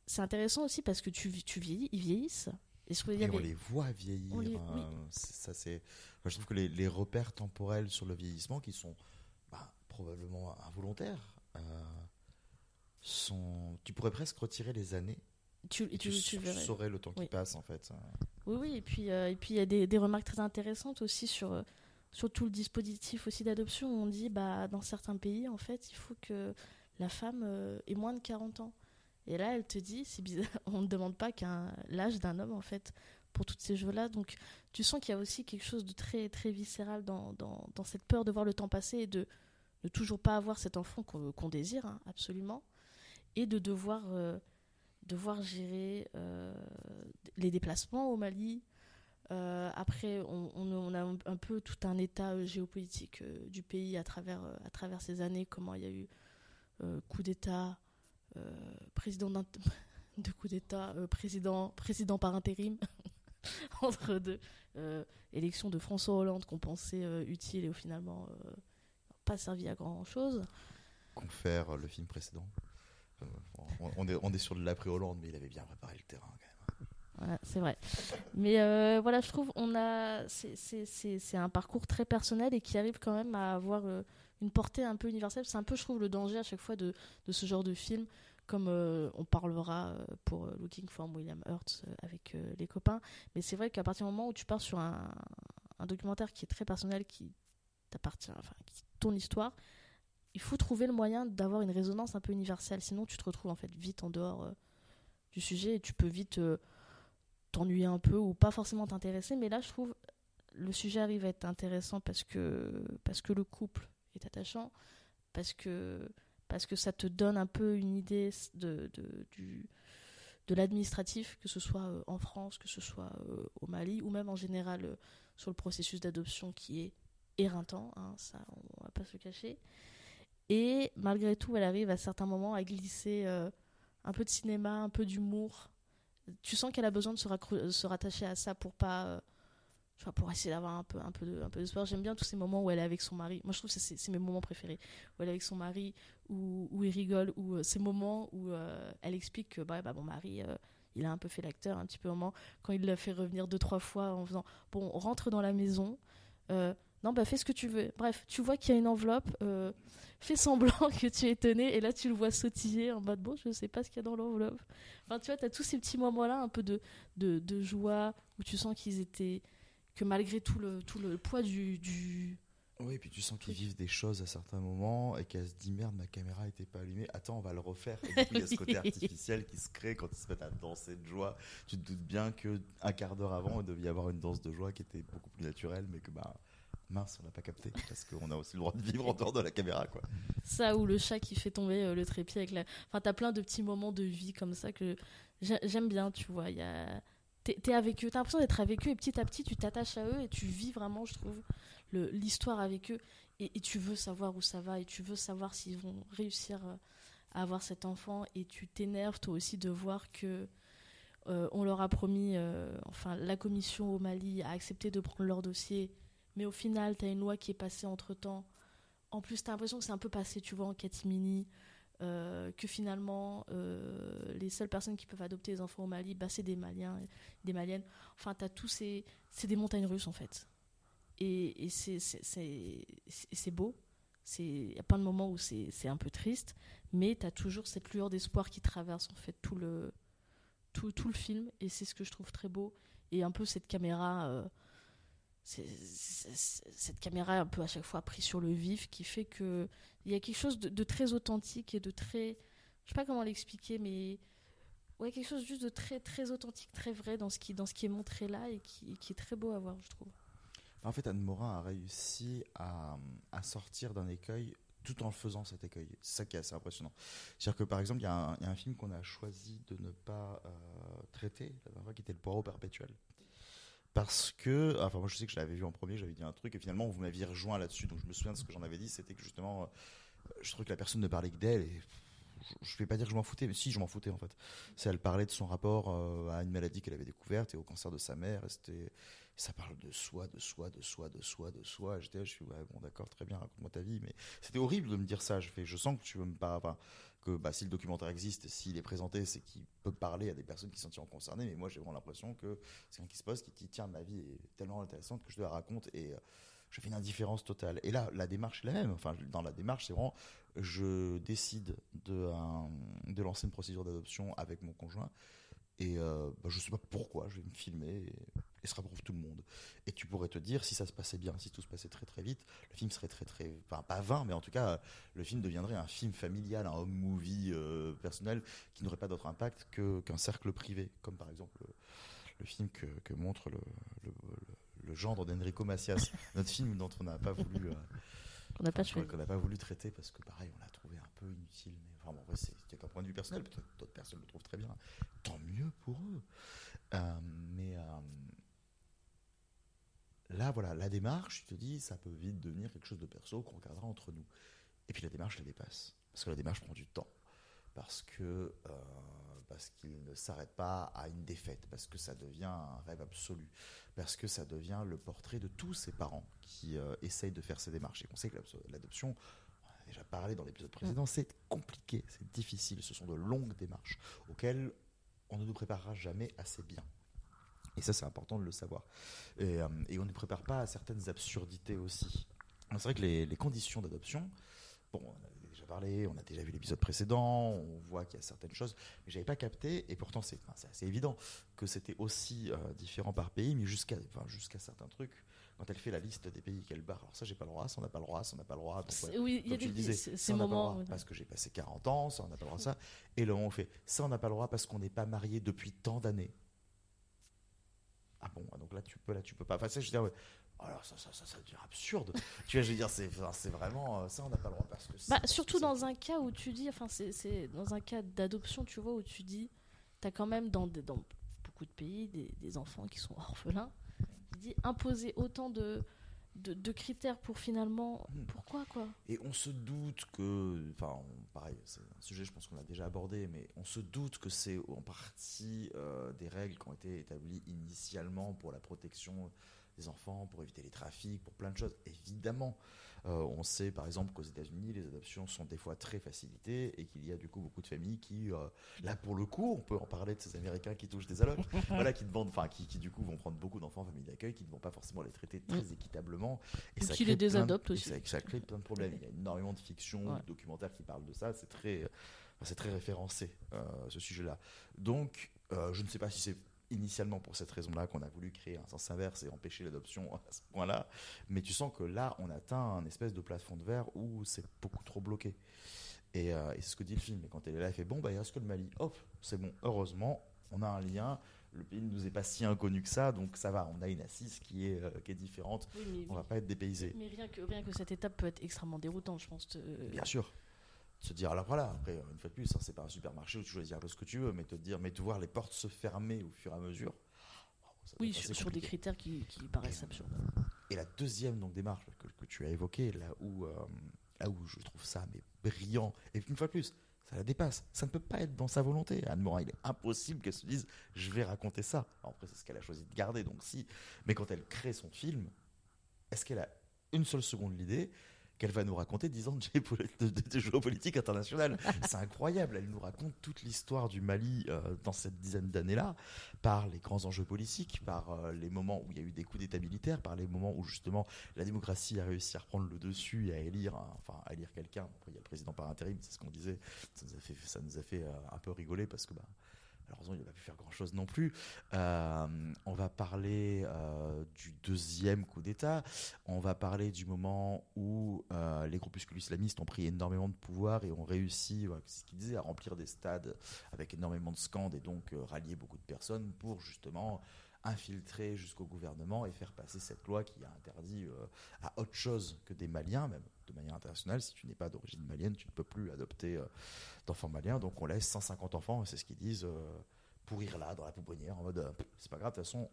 c'est intéressant aussi parce que tu, tu vieillis, ils vieillissent. Et, on les voit vieillir. Hein. ça, c'est, je trouve que les, repères temporels sur le vieillissement, qui sont bah, probablement involontaires, euh, sont. Tu pourrais presque retirer les années. Tu, et tu, saurais le temps qui passe en fait. Oui, oui, et puis euh, et puis il y a des, des, remarques très intéressantes aussi sur euh, sur tout le dispositif aussi d'adoption, on dit bah dans certains pays en fait, il faut que la femme euh, ait moins de 40 ans. Et là, elle te dit, c'est bizarre, [laughs] on ne demande pas qu'un l'âge d'un homme en fait pour toutes ces jeux-là. Donc tu sens qu'il y a aussi quelque chose de très très viscéral dans, dans, cette peur de voir le temps passer et de ne toujours pas avoir cet enfant qu'on désire hein, absolument, et de devoir euh, devoir gérer euh, les déplacements au Mali, euh, après, on, a un peu tout un état géopolitique du pays à travers, à travers ces années, comment il y a eu coup d'État, président [laughs] de coup d'État, président, président par intérim, [laughs] entre deux, élection de François Hollande qu'on pensait utile et au finalement pas servi à grand-chose. Confère le film précédent. on, est, on est sur de l'après-Hollande, mais il avait bien préparé le terrain c'est vrai. Mais euh, voilà, je trouve on a c'est un parcours très personnel et qui arrive quand même à avoir euh, une portée un peu universelle. C'est un peu, je trouve, le danger à chaque fois de, de ce genre de film, comme euh, on parlera pour Looking for William Hurt avec les copains. Mais c'est vrai qu'à partir du moment où tu pars sur un, un documentaire qui est très personnel, qui t'appartient, enfin, qui ton histoire, il faut trouver le moyen d'avoir une résonance un peu universelle. Sinon, tu te retrouves en fait vite en dehors du sujet et tu peux vite t'ennuyer un peu ou pas forcément t'intéresser. Mais là, je trouve le sujet arrive à être intéressant parce que, parce que le couple attachant, parce que, parce que ça te donne un peu une idée de, de, du, de l'administratif, que ce soit euh, en France, que ce soit euh, au Mali, ou même en général euh, sur le processus d'adoption qui est éreintant, hein, ça on va pas se cacher. Et malgré tout, elle arrive à certains moments à glisser un peu de cinéma, un peu d'humour, tu sens qu'elle a besoin de se, se, rattacher à ça pour pas euh, pour essayer d'avoir un peu un peu de d'espoir j'aime bien tous ces moments où elle est avec son mari moi je trouve que c'est mes moments préférés où elle est avec son mari où, où il rigole ou euh, ces moments où euh, elle explique que bah, bah mon mari il a un peu fait l'acteur un petit peu au moment quand il l'a fait revenir deux trois fois en faisant bon on rentre dans la maison non, bah fais ce que tu veux. Bref, tu vois qu'il y a une enveloppe, euh, fais semblant que tu es étonné, et là tu le vois sautiller en mode bon, je sais pas ce qu'il y a dans l'enveloppe. Enfin, tu vois, t'as tous ces petits moments-là, un peu de, de, de joie, où tu sens qu'ils étaient. Que malgré tout le, tout le poids du. du... Oui, et puis tu sens qu'ils vivent des choses à certains moments et qu'elle se dit merde, ma caméra était pas allumée. Attends, on va le refaire. Et du coup, il y a ce côté [laughs] artificiel qui se crée quand ils se mettent à danser de joie. Tu te doutes bien que un quart d'heure avant, il devait y avoir une danse de joie qui était beaucoup plus naturelle, mais que bah mince, on n'a pas capté parce qu'on a aussi le droit de vivre en dehors de la caméra, quoi. Ça ou le chat qui fait tomber euh, le trépied avec la. Enfin, t'as plein de petits moments de vie comme ça que j'ai- j'aime bien, tu vois. Il y a. T'es avec eux, t'as l'impression d'être avec eux et petit à petit tu t'attaches à eux et tu vis vraiment, je trouve, l'histoire avec eux et, et tu veux savoir où ça va et tu veux savoir s'ils vont réussir euh, à avoir cet enfant et tu t'énerves toi aussi de voir que euh, on leur a promis, euh, enfin la commission au Mali a accepté de prendre leur dossier, mais au final t'as une loi qui est passée entre temps. En plus t'as l'impression que c'est un peu passé, tu vois, en catimini. Euh, que finalement euh, les seules personnes qui peuvent adopter les enfants au Mali, bah, c'est des Maliens, des Maliennes. Enfin, t'as tous ces, c'est des montagnes russes en fait. Et, et c'est, beau. Il y a plein de moments où c'est, un peu triste, mais t'as toujours cette lueur d'espoir qui traverse en fait tout le, tout, tout le film, et c'est ce que je trouve très beau. Et un peu cette caméra, euh, cette caméra un peu à chaque fois prise sur le vif, qui fait que il y a quelque chose de, très authentique et de très, je sais pas comment l'expliquer, mais ouais quelque chose juste de très très authentique, très vrai dans ce qui dans ce qui est montré là et qui, qui est très beau à voir, je trouve. En fait, Anne Morin a réussi à, à sortir d'un écueil tout en faisant cet écueil. C'est ça qui est assez impressionnant. C'est-à-dire que par exemple, il y a un film qu'on a choisi de ne pas euh, traiter, la dernière fois, qui était Le Poireau Perpétuel. Parce que, enfin, moi je sais que je l'avais vu en premier, j'avais dit un truc, et finalement vous m'aviez rejoint là-dessus. Donc je me souviens de ce que j'en avais dit, c'était que justement, euh, je trouvais que la personne ne parlait que d'elle, et je- vais pas dire que je m'en foutais, mais si je m'en foutais en fait. C'est elle parlait de son rapport euh, à une maladie qu'elle avait découverte et au cancer de sa mère, et c'était ça parle de soi, de soi, de soi, de soi, de soi. J'étais, je suis ouais, bon, d'accord, très bien, raconte-moi ta vie. Mais c'était horrible de me dire ça. Je fais, je sens que tu veux me enfin, que bah, si le documentaire existe, s'il est présenté, c'est qu'il peut parler à des personnes qui s'en tirent concernées. Mais moi, j'ai vraiment l'impression que c'est quelqu'un qui se pose, qui dit, tiens, ma vie est tellement intéressante que je te la raconte et euh, je fais une indifférence totale. Et là, la démarche est la même. Enfin, dans la démarche, c'est vraiment, je décide de, de lancer une procédure d'adoption avec mon conjoint. Et euh, bah, je sais pas pourquoi, je vais me filmer et, et ça prouve tout le monde. Et tu pourrais te dire, si ça se passait bien, si tout se passait très très vite, le film serait très très, enfin pas vain, mais en tout cas, le film deviendrait un film familial, un home movie euh, personnel qui n'aurait pas d'autre impact que qu'un cercle privé, comme par exemple le, le film que, que montre le, le, gendre d'Enrico Macias, [laughs] notre film dont on n'a pas voulu. euh, n'a Enfin, qu'on n'a pas voulu traiter parce que pareil on l'a trouvé un peu inutile mais vraiment ouais, c'est qu'un point de vue personnel peut-être d'autres personnes le trouvent très bien. Tant mieux pour eux. Euh, mais euh, là voilà la démarche tu te dis ça peut vite devenir quelque chose de perso qu'on regardera entre nous. Et puis la démarche la dépasse. Parce que la démarche prend du temps. Parce que euh, parce qu'il ne s'arrête pas à une défaite. Parce que ça devient un rêve absolu. Parce que ça devient le portrait de tous ces parents qui euh, essayent de faire ces démarches. Et on sait que l'adoption, on a déjà parlé dans l'épisode précédent, c'est compliqué, c'est difficile, ce sont de longues démarches auxquelles on ne nous préparera jamais assez bien. Et ça, c'est important de le savoir. Et, euh, et on ne prépare pas à certaines absurdités aussi. C'est vrai que les, les conditions d'adoption, bon, on avait déjà parlé, on a déjà vu l'épisode précédent, on voit qu'il y a certaines choses, mais j'avais pas capté, et pourtant c'est enfin, assez évident que c'était aussi euh, différent par pays, mais jusqu'à enfin, jusqu'à certains trucs, quand elle fait la liste des pays qu'elle barre, alors ça j'ai pas le droit, ça on n'a pas le droit, ça on n'a pas le droit. donc, C'est- ouais. Oui, il y a des disais, ces- moments. droit parce que j'ai passé 40 ans, ça on n'a pas le droit ça. Et où on fait ça on n'a pas le droit parce qu'on n'est pas marié depuis tant d'années. Ah bon, donc là tu peux, là tu peux pas. Enfin, ça, je veux dire. Alors ça, ça, ça, ça devient absurde. tu vois, je veux dire, c'est, c'est vraiment euh, ça on n'a pas le droit parce que. Bah, surtout dans un cas où tu dis, enfin, c'est- dans un cas d'adoption, tu vois, où tu dis, t'as quand même dans, des- dans beaucoup de pays des, des enfants qui sont orphelins. Tu dis, imposer autant de, de, de critères pour finalement. Hmm. Pourquoi, quoi? Et on se doute que, enfin, pareil, c'est un sujet, je pense qu'on l'a déjà abordé, mais on se doute que c'est en partie euh, des règles qui ont été établies initialement pour la protection des enfants, pour éviter les trafics, pour plein de choses, évidemment. On sait par exemple qu'aux États-Unis, les adoptions sont des fois très facilitées et qu'il y a du coup beaucoup de familles qui, là pour le coup, on peut en parler de ces Américains qui touchent des allocs, [laughs] voilà, qui demandent, enfin, qui, qui, du coup vont prendre beaucoup d'enfants en famille d'accueil, qui ne vont pas forcément les traiter très Mm. équitablement. Et ça qui crée les désadoptent aussi. Ça, ça crée plein de problèmes. Il y a énormément de fiction, Ouais. de documentaires qui parlent de ça. C'est très, c'est très référencé euh, ce sujet-là. Donc, euh, je ne sais pas si c'est initialement pour cette raison-là qu'on a voulu créer un sens inverse et empêcher l'adoption [laughs] à ce point-là. Mais tu sens que là, on atteint un espèce de plafond de verre où c'est beaucoup trop bloqué. Et, euh, et c'est ce que dit le film. Et quand elle est là, elle fait bon, bah, il reste que le Mali. Hop, c'est bon. Heureusement, on a un lien. Le pays ne nous est pas si inconnu que ça, donc ça va. On a une assise qui est, euh, qui est différente. Oui, mais, On va pas être dépaysé. mais rien, que, rien que cette étape peut être extrêmement déroutante, je pense. de- Bien sûr. Se dire, alors voilà, après, une fois de plus, hein, c'est pas un supermarché où tu choisis un peu ce que tu veux, mais te dire, mais te voir les portes se fermer au fur et à mesure. oh, Oui, sur, sur des critères qui, qui paraissent absurdes. Et la deuxième donc, démarche que, que tu as évoquée, là où, euh, là où je trouve ça mais brillant, et une fois de plus, ça la dépasse. Ça ne peut pas être dans sa volonté. Anne Morin, il est impossible qu'elle se dise je vais raconter ça. Alors après, c'est ce qu'elle a choisi de garder, donc si. Mais quand elle crée son film, est-ce qu'elle a une seule seconde l'idée? Qu'elle va nous raconter 10 ans [laughs] de, de- de- géopolitique internationale. [laughs] C'est incroyable. Elle nous raconte toute l'histoire du Mali euh, dans cette dizaine d'années-là, par les grands enjeux politiques, par euh, les moments où il y a eu des coups d'État militaires, par les moments où justement la démocratie a réussi à reprendre le dessus et à élire, enfin à élire quelqu'un. Il y a le président par intérim, c'est ce qu'on disait. Ça nous a fait, ça nous a fait euh, un peu rigoler parce que bah, Malheureusement, il n'a pas pu faire grand-chose non plus. Euh, on va parler euh, du deuxième coup d'État. On va parler du moment où euh, les groupuscules islamistes ont pris énormément de pouvoir et ont réussi, ce qu'ils disaient, à remplir des stades avec énormément de scandes et donc rallier beaucoup de personnes pour justement infiltrer jusqu'au gouvernement et faire passer cette loi qui a interdit à autre chose que des Maliens, même de manière internationale. Si tu n'es pas d'origine malienne, tu ne peux plus adopter euh, d'enfants maliens. Donc on laisse 150 enfants, c'est ce qu'ils disent, euh, pourrir là, dans la pouponnière, en mode euh, c'est pas grave, de toute façon,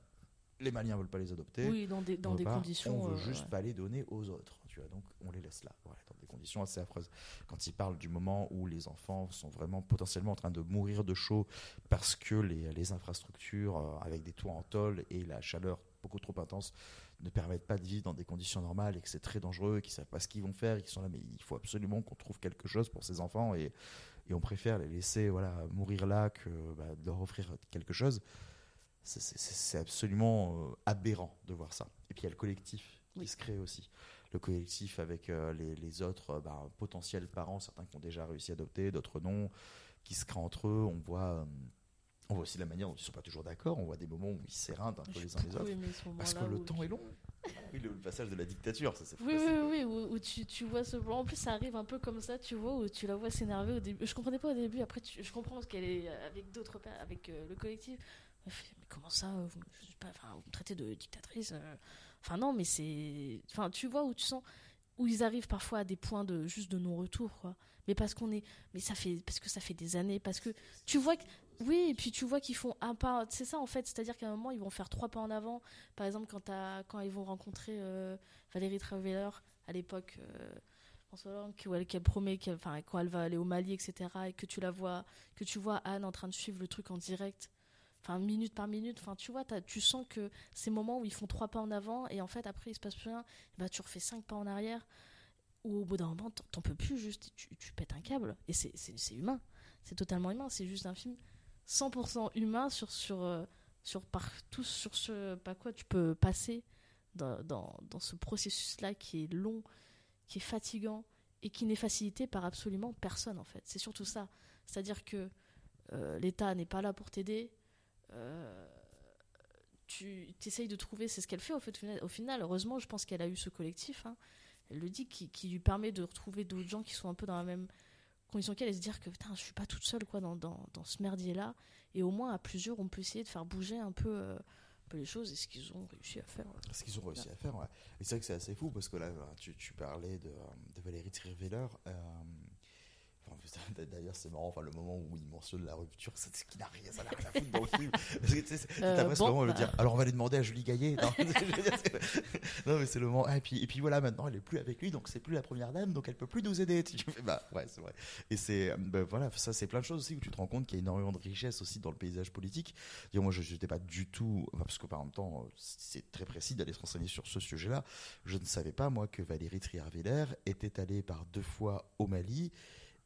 les Maliens veulent pas les adopter. Oui, dans des, dans des conditions. On veut euh, juste ouais. pas les donner aux autres. Tu vois, donc on les laisse là, voilà, dans des conditions assez affreuses. Quand il parle du moment où les enfants sont vraiment potentiellement en train de mourir de chaud parce que les, les infrastructures avec des toits en tôle et la chaleur beaucoup trop intense ne permettent pas de vivre dans des conditions normales et que c'est très dangereux, et qu'ils savent pas ce qu'ils vont faire, et qu'ils sont là, mais il faut absolument qu'on trouve quelque chose pour ces enfants et, et on préfère les laisser voilà mourir là que bah, de leur offrir quelque chose. C'est- absolument euh, aberrant de voir ça. Et puis il y a le collectif qui Oui. se crée aussi. Le collectif avec euh, les, les autres euh, bah, potentiels parents, certains qui ont déjà réussi à adopter, d'autres non, qui se créent entre eux. On voit, on voit aussi la manière dont ils ne sont pas toujours d'accord. On voit des moments où ils s'éreintent un peu les uns les autres. ce Parce que le temps tu- est long. Oui, le, le passage de la dictature, ça c'est Oui, oui, oui, où, où tu, tu vois ce plan. En plus, ça arrive un peu comme ça, tu vois, où tu la vois s'énerver au début. Je comprenais pas au début, après, tu- je comprends parce qu'elle est avec d'autres, avec euh, le collectif. Mais comment ça vous, je sais pas, enfin, vous me traitez de dictatrice euh. Enfin, non, mais c'est. Enfin, tu vois où tu sens. Où ils arrivent parfois à des points de juste de non-retour, quoi. Mais parce qu'on est. Mais ça fait. Parce que ça fait des années. Parce que tu vois que. Oui, et puis tu vois qu'ils font un pas. C'est ça, en fait. C'est-à-dire qu'à un moment, ils vont faire trois pas en avant. Par exemple, quand, quand ils vont rencontrer euh, Valérie Traveller à l'époque, euh, François Hollande, qu'elle promet, qu'elle- enfin, quand elle va aller au Mali, etc., et que tu la vois, que tu vois Anne en train de suivre le truc en direct, enfin minute par minute, enfin tu vois, tu sens que ces moments où ils font trois pas en avant et en fait après il se passe plus rien, bah tu refais cinq pas en arrière, ou au bout d'un moment t'en- peux plus, juste tu, tu pètes un câble et c'est humain, c'est totalement humain, c'est juste un film 100% humain sur sur euh, sur sur ce pas quoi tu peux passer dans, dans, dans ce processus-là qui est long, qui est fatigant et qui n'est facilité par absolument personne en fait. C'est surtout ça. C'est-à-dire que euh, l'État n'est pas là pour t'aider. Euh, tu essayes de trouver, c'est ce qu'elle fait au, fait, au final. Heureusement, je pense qu'elle a eu ce collectif. hein. Elle le dit, qui, qui lui permet de retrouver d'autres gens qui sont un peu dans la même condition qu'elle et se dire que putain, je suis pas toute seule quoi dans, dans, dans ce merdier-là. Et au moins, à plusieurs, on peut essayer de faire bouger un peu, euh, un peu les choses et ce qu'ils ont réussi à faire. Ce qu'ils ont réussi à faire, ouais. Et c'est vrai que c'est assez fou parce que là, tu, tu parlais de, de Valérie Trierweiler. Euh, [laughs] D'ailleurs, c'est marrant, enfin, le moment où il mentionne la rupture, c'est ce qui n'a rien, ça n'a rien à foutre dans le film. T'as presque le moment dire, alors on va lui demander à Julie Gaillet. Non, [laughs] dire, mais c'est le moment. Ah, et, puis, et puis voilà, maintenant elle est plus avec lui, donc c'est plus la première dame, donc elle peut plus nous aider. Tu fais, bah ouais, c'est vrai. Et c'est, bah, voilà, ça c'est plein de choses aussi où tu te rends compte qu'il y a énormément de richesse aussi dans le paysage politique. Moi, je n'étais pas du tout, parce que par même temps, c'est très précis d'aller se renseigner sur ce sujet-là. Je ne savais pas, moi, que Valérie Trierweiler était allée par deux fois au Mali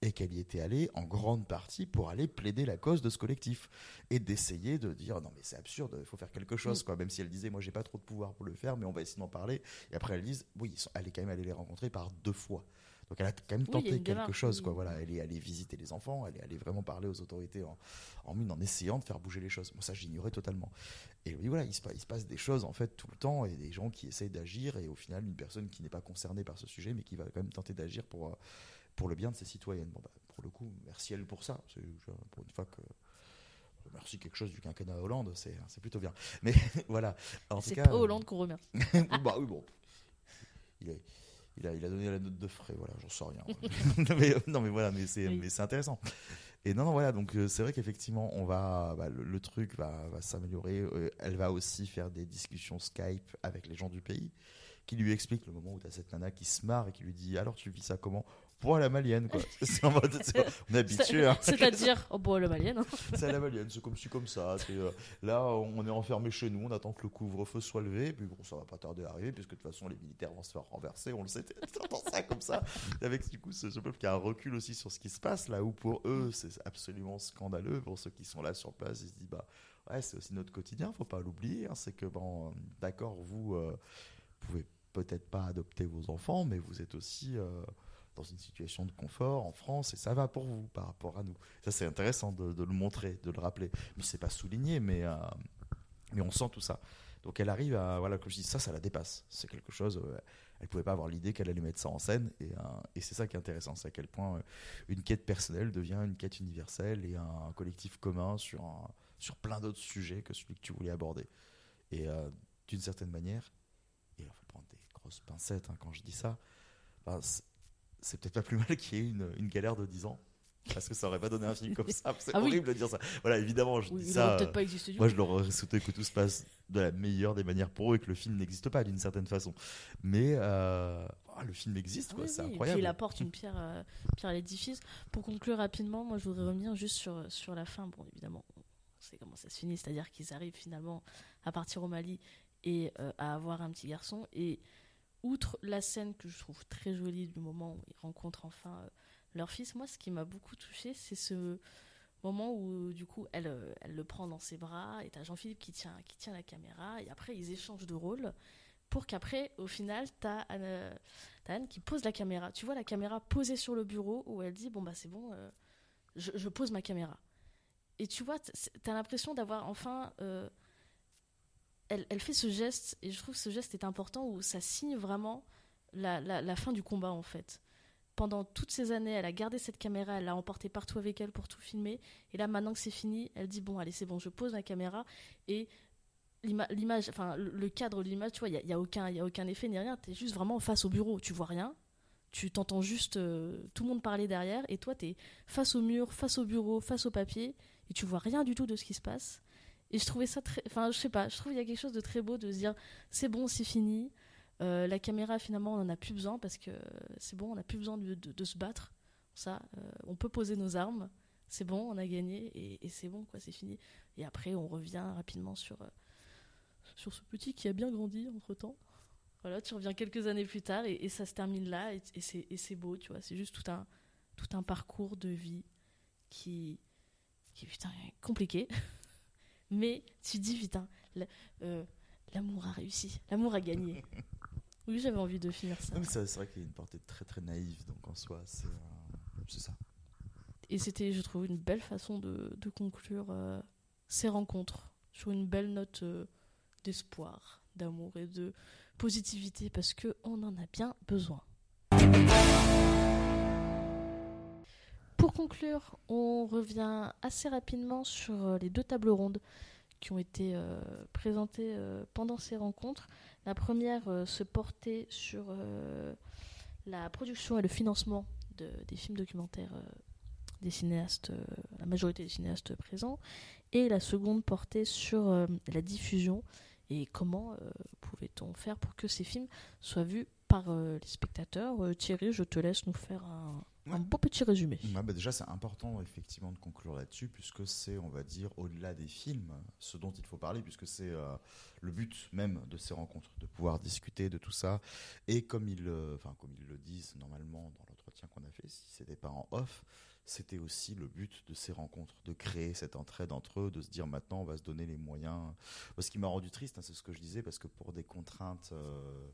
et qu'elle y était allée en grande partie pour aller plaider la cause de ce collectif et d'essayer de dire non mais c'est absurde, il faut faire quelque chose quoi. Même si elle disait moi j'ai pas trop de pouvoir pour le faire, mais on va essayer d'en parler. Et après elle dit oui, ils sont- elle est quand même allée les rencontrer par deux fois. Donc elle a quand même tenté quelque chose quoi. Voilà, elle est allée visiter les enfants, elle est allée vraiment parler aux autorités en, en mine en essayant de faire bouger les choses. Moi ça j'ignorais totalement. Et oui, voilà, il se, il se passe des choses en fait tout le temps et des gens qui essayent d'agir et au final une personne qui n'est pas concernée par ce sujet mais qui va quand même tenter d'agir pour, euh, pour le bien de ses citoyennes. Bon, bah, pour le coup, merci elle pour ça. C'est pour une fois que merci quelque chose du quinquennat Hollande, c'est plutôt bien. Mais [laughs] voilà. C'est pas Hollande qu'on remercie. [laughs] bah oui, bon. Il a, il a, il a donné la note de frais, voilà, j'en sais rien. [laughs] non, mais, non, mais voilà, mais c'est Oui. intéressant. Et non, non, voilà, donc euh, c'est vrai qu'effectivement, on va, bah, le, le truc va, va s'améliorer. Euh, elle va aussi faire des discussions Skype avec les gens du pays, qui lui expliquent le moment où tu as cette nana qui se marre et qui lui dit Alors, tu vis ça comment? Pour à la malienne, quoi. [laughs] C'est en mode, on est habitué, hein. C'est-à-dire, oh bon, le malienne. hein. C'est à la malienne, c'est comme ci, comme ça. euh, là, on est enfermé chez nous, on attend que le couvre-feu soit levé. Puis bon, ça va pas tarder à arriver, puisque de toute façon, les militaires vont se faire renverser. On le sait, t'entends ça comme ça. Avec du coup, ce, ce peuple qui a un recul aussi sur ce qui se passe, là où pour eux, c'est absolument scandaleux. Pour ceux qui sont là sur place, ils se disent, bah, ouais, c'est aussi notre quotidien, faut pas l'oublier. hein. c'est que, bon, d'accord, vous euh, pouvez peut-être pas adopter vos enfants, mais vous êtes aussi. euh, dans une situation de confort en France et ça va pour vous par rapport à nous. Ça c'est intéressant de, le montrer, de le rappeler. Mais c'est pas souligné, mais euh, mais on sent tout ça. Donc elle arrive à voilà comme je dis ça, ça la dépasse. C'est quelque chose. euh, elle pouvait pas avoir l'idée qu'elle allait mettre ça en scène et, euh, et c'est ça qui est intéressant, c'est à quel point euh, une quête personnelle devient une quête universelle et un collectif commun sur sur plein d'autres sujets que celui que tu voulais aborder. Et d'une certaine manière, il faut prendre des grosses pincettes hein, quand je dis ça, ben, c'est- peut-être pas plus mal qu'il y ait une, une galère de 10 ans. Parce que ça aurait pas donné un film comme ça. C'est Ah oui. horrible de dire ça. Voilà, évidemment, je Oui, dis ça. aurait peut-être pas existé du moi, je leur aurais souhaité que tout se passe de la meilleure des manières pour eux et que le film n'existe pas d'une certaine façon. Mais euh, ah, le film existe, quoi. Oui, c'est et incroyable. Puis il apporte une pierre, euh, pierre à l'édifice. Pour conclure rapidement, moi je voudrais revenir juste sur, sur la fin. Bon, évidemment, on sait comment ça se finit, c'est-à-dire qu'ils arrivent finalement à partir au Mali et euh, à avoir un petit garçon. Et outre la scène que je trouve très jolie du moment où ils rencontrent enfin euh, leur fils, moi ce qui m'a beaucoup touché, c'est ce moment où du coup elle, euh, le prend dans ses bras et t'as Jean-Philippe qui tient, la caméra et après ils échangent de rôle pour qu'après au final t'as Anne, euh, Anne qui pose la caméra. Tu vois la caméra posée sur le bureau où elle dit bon bah c'est bon, je, pose ma caméra. Et tu vois, t'as l'impression d'avoir enfin. Elle, fait ce geste et je trouve que ce geste est important où ça signe vraiment la, la- la fin du combat en fait. Pendant toutes ces années, elle a gardé cette caméra, elle l'a emportée partout avec elle pour tout filmer. Et là, maintenant que c'est fini, elle dit bon, allez, c'est bon, je pose ma caméra et l'ima- l'image, enfin le cadre de l'image, tu vois, il y a, y a aucun, y a aucun effet ni rien. T'es juste vraiment face au bureau, tu vois rien. Tu t'entends juste euh, tout le monde parler derrière et toi t'es face au mur, face au bureau, face au papier et tu vois rien du tout de ce qui se passe. Et je trouvais ça très, enfin je sais pas, je trouve il y a quelque chose de très beau de se dire c'est bon, c'est fini. Euh, la caméra finalement on en a plus besoin parce que c'est bon, on n'a plus besoin de, de- se battre. Ça, euh, on peut poser nos armes. C'est bon, on a gagné et, c'est bon quoi, c'est fini. Et après on revient rapidement sur euh, sur ce petit qui a bien grandi entre temps. Voilà, tu reviens quelques années plus tard et, ça se termine là et, et c'est beau, tu vois. C'est juste tout un tout un parcours de vie qui qui putain est compliqué. [laughs] Mais tu dis putain, euh, l'amour a réussi, l'amour a gagné. [laughs] Oui, j'avais envie de finir ça. C'est vrai qu'il y a une portée très très naïve, donc en soi, c'est euh, c'est ça. Et c'était, je trouve, une belle façon de, de conclure euh, ces rencontres sur une belle note euh, d'espoir, d'amour et de positivité parce que on en a bien besoin. Pour conclure, on revient assez rapidement sur euh, les deux tables rondes qui ont été euh, présentées euh, pendant ces rencontres. La première se portait sur la production et le financement de- des films documentaires des cinéastes, la majorité des cinéastes présents, et la seconde portait sur la diffusion et comment pouvait-on faire pour que ces films soient vus par les spectateurs. Thierry, je te laisse nous faire un, un beau petit résumé. bah déjà, c'est important effectivement de conclure là-dessus, puisque c'est, on va dire, au-delà des films, ce dont il faut parler, puisque c'est le but même de ces rencontres, de pouvoir discuter de tout ça. Et comme ils, enfin, comme ils le disent normalement dans l'entretien qu'on a fait, si c'était pas en off, c'était aussi le but de ces rencontres, de créer cette entraide entre eux, de se dire maintenant on va se donner les moyens. Ce qui m'a rendu triste, hein, c'est ce que je disais, parce que pour des contraintes euh,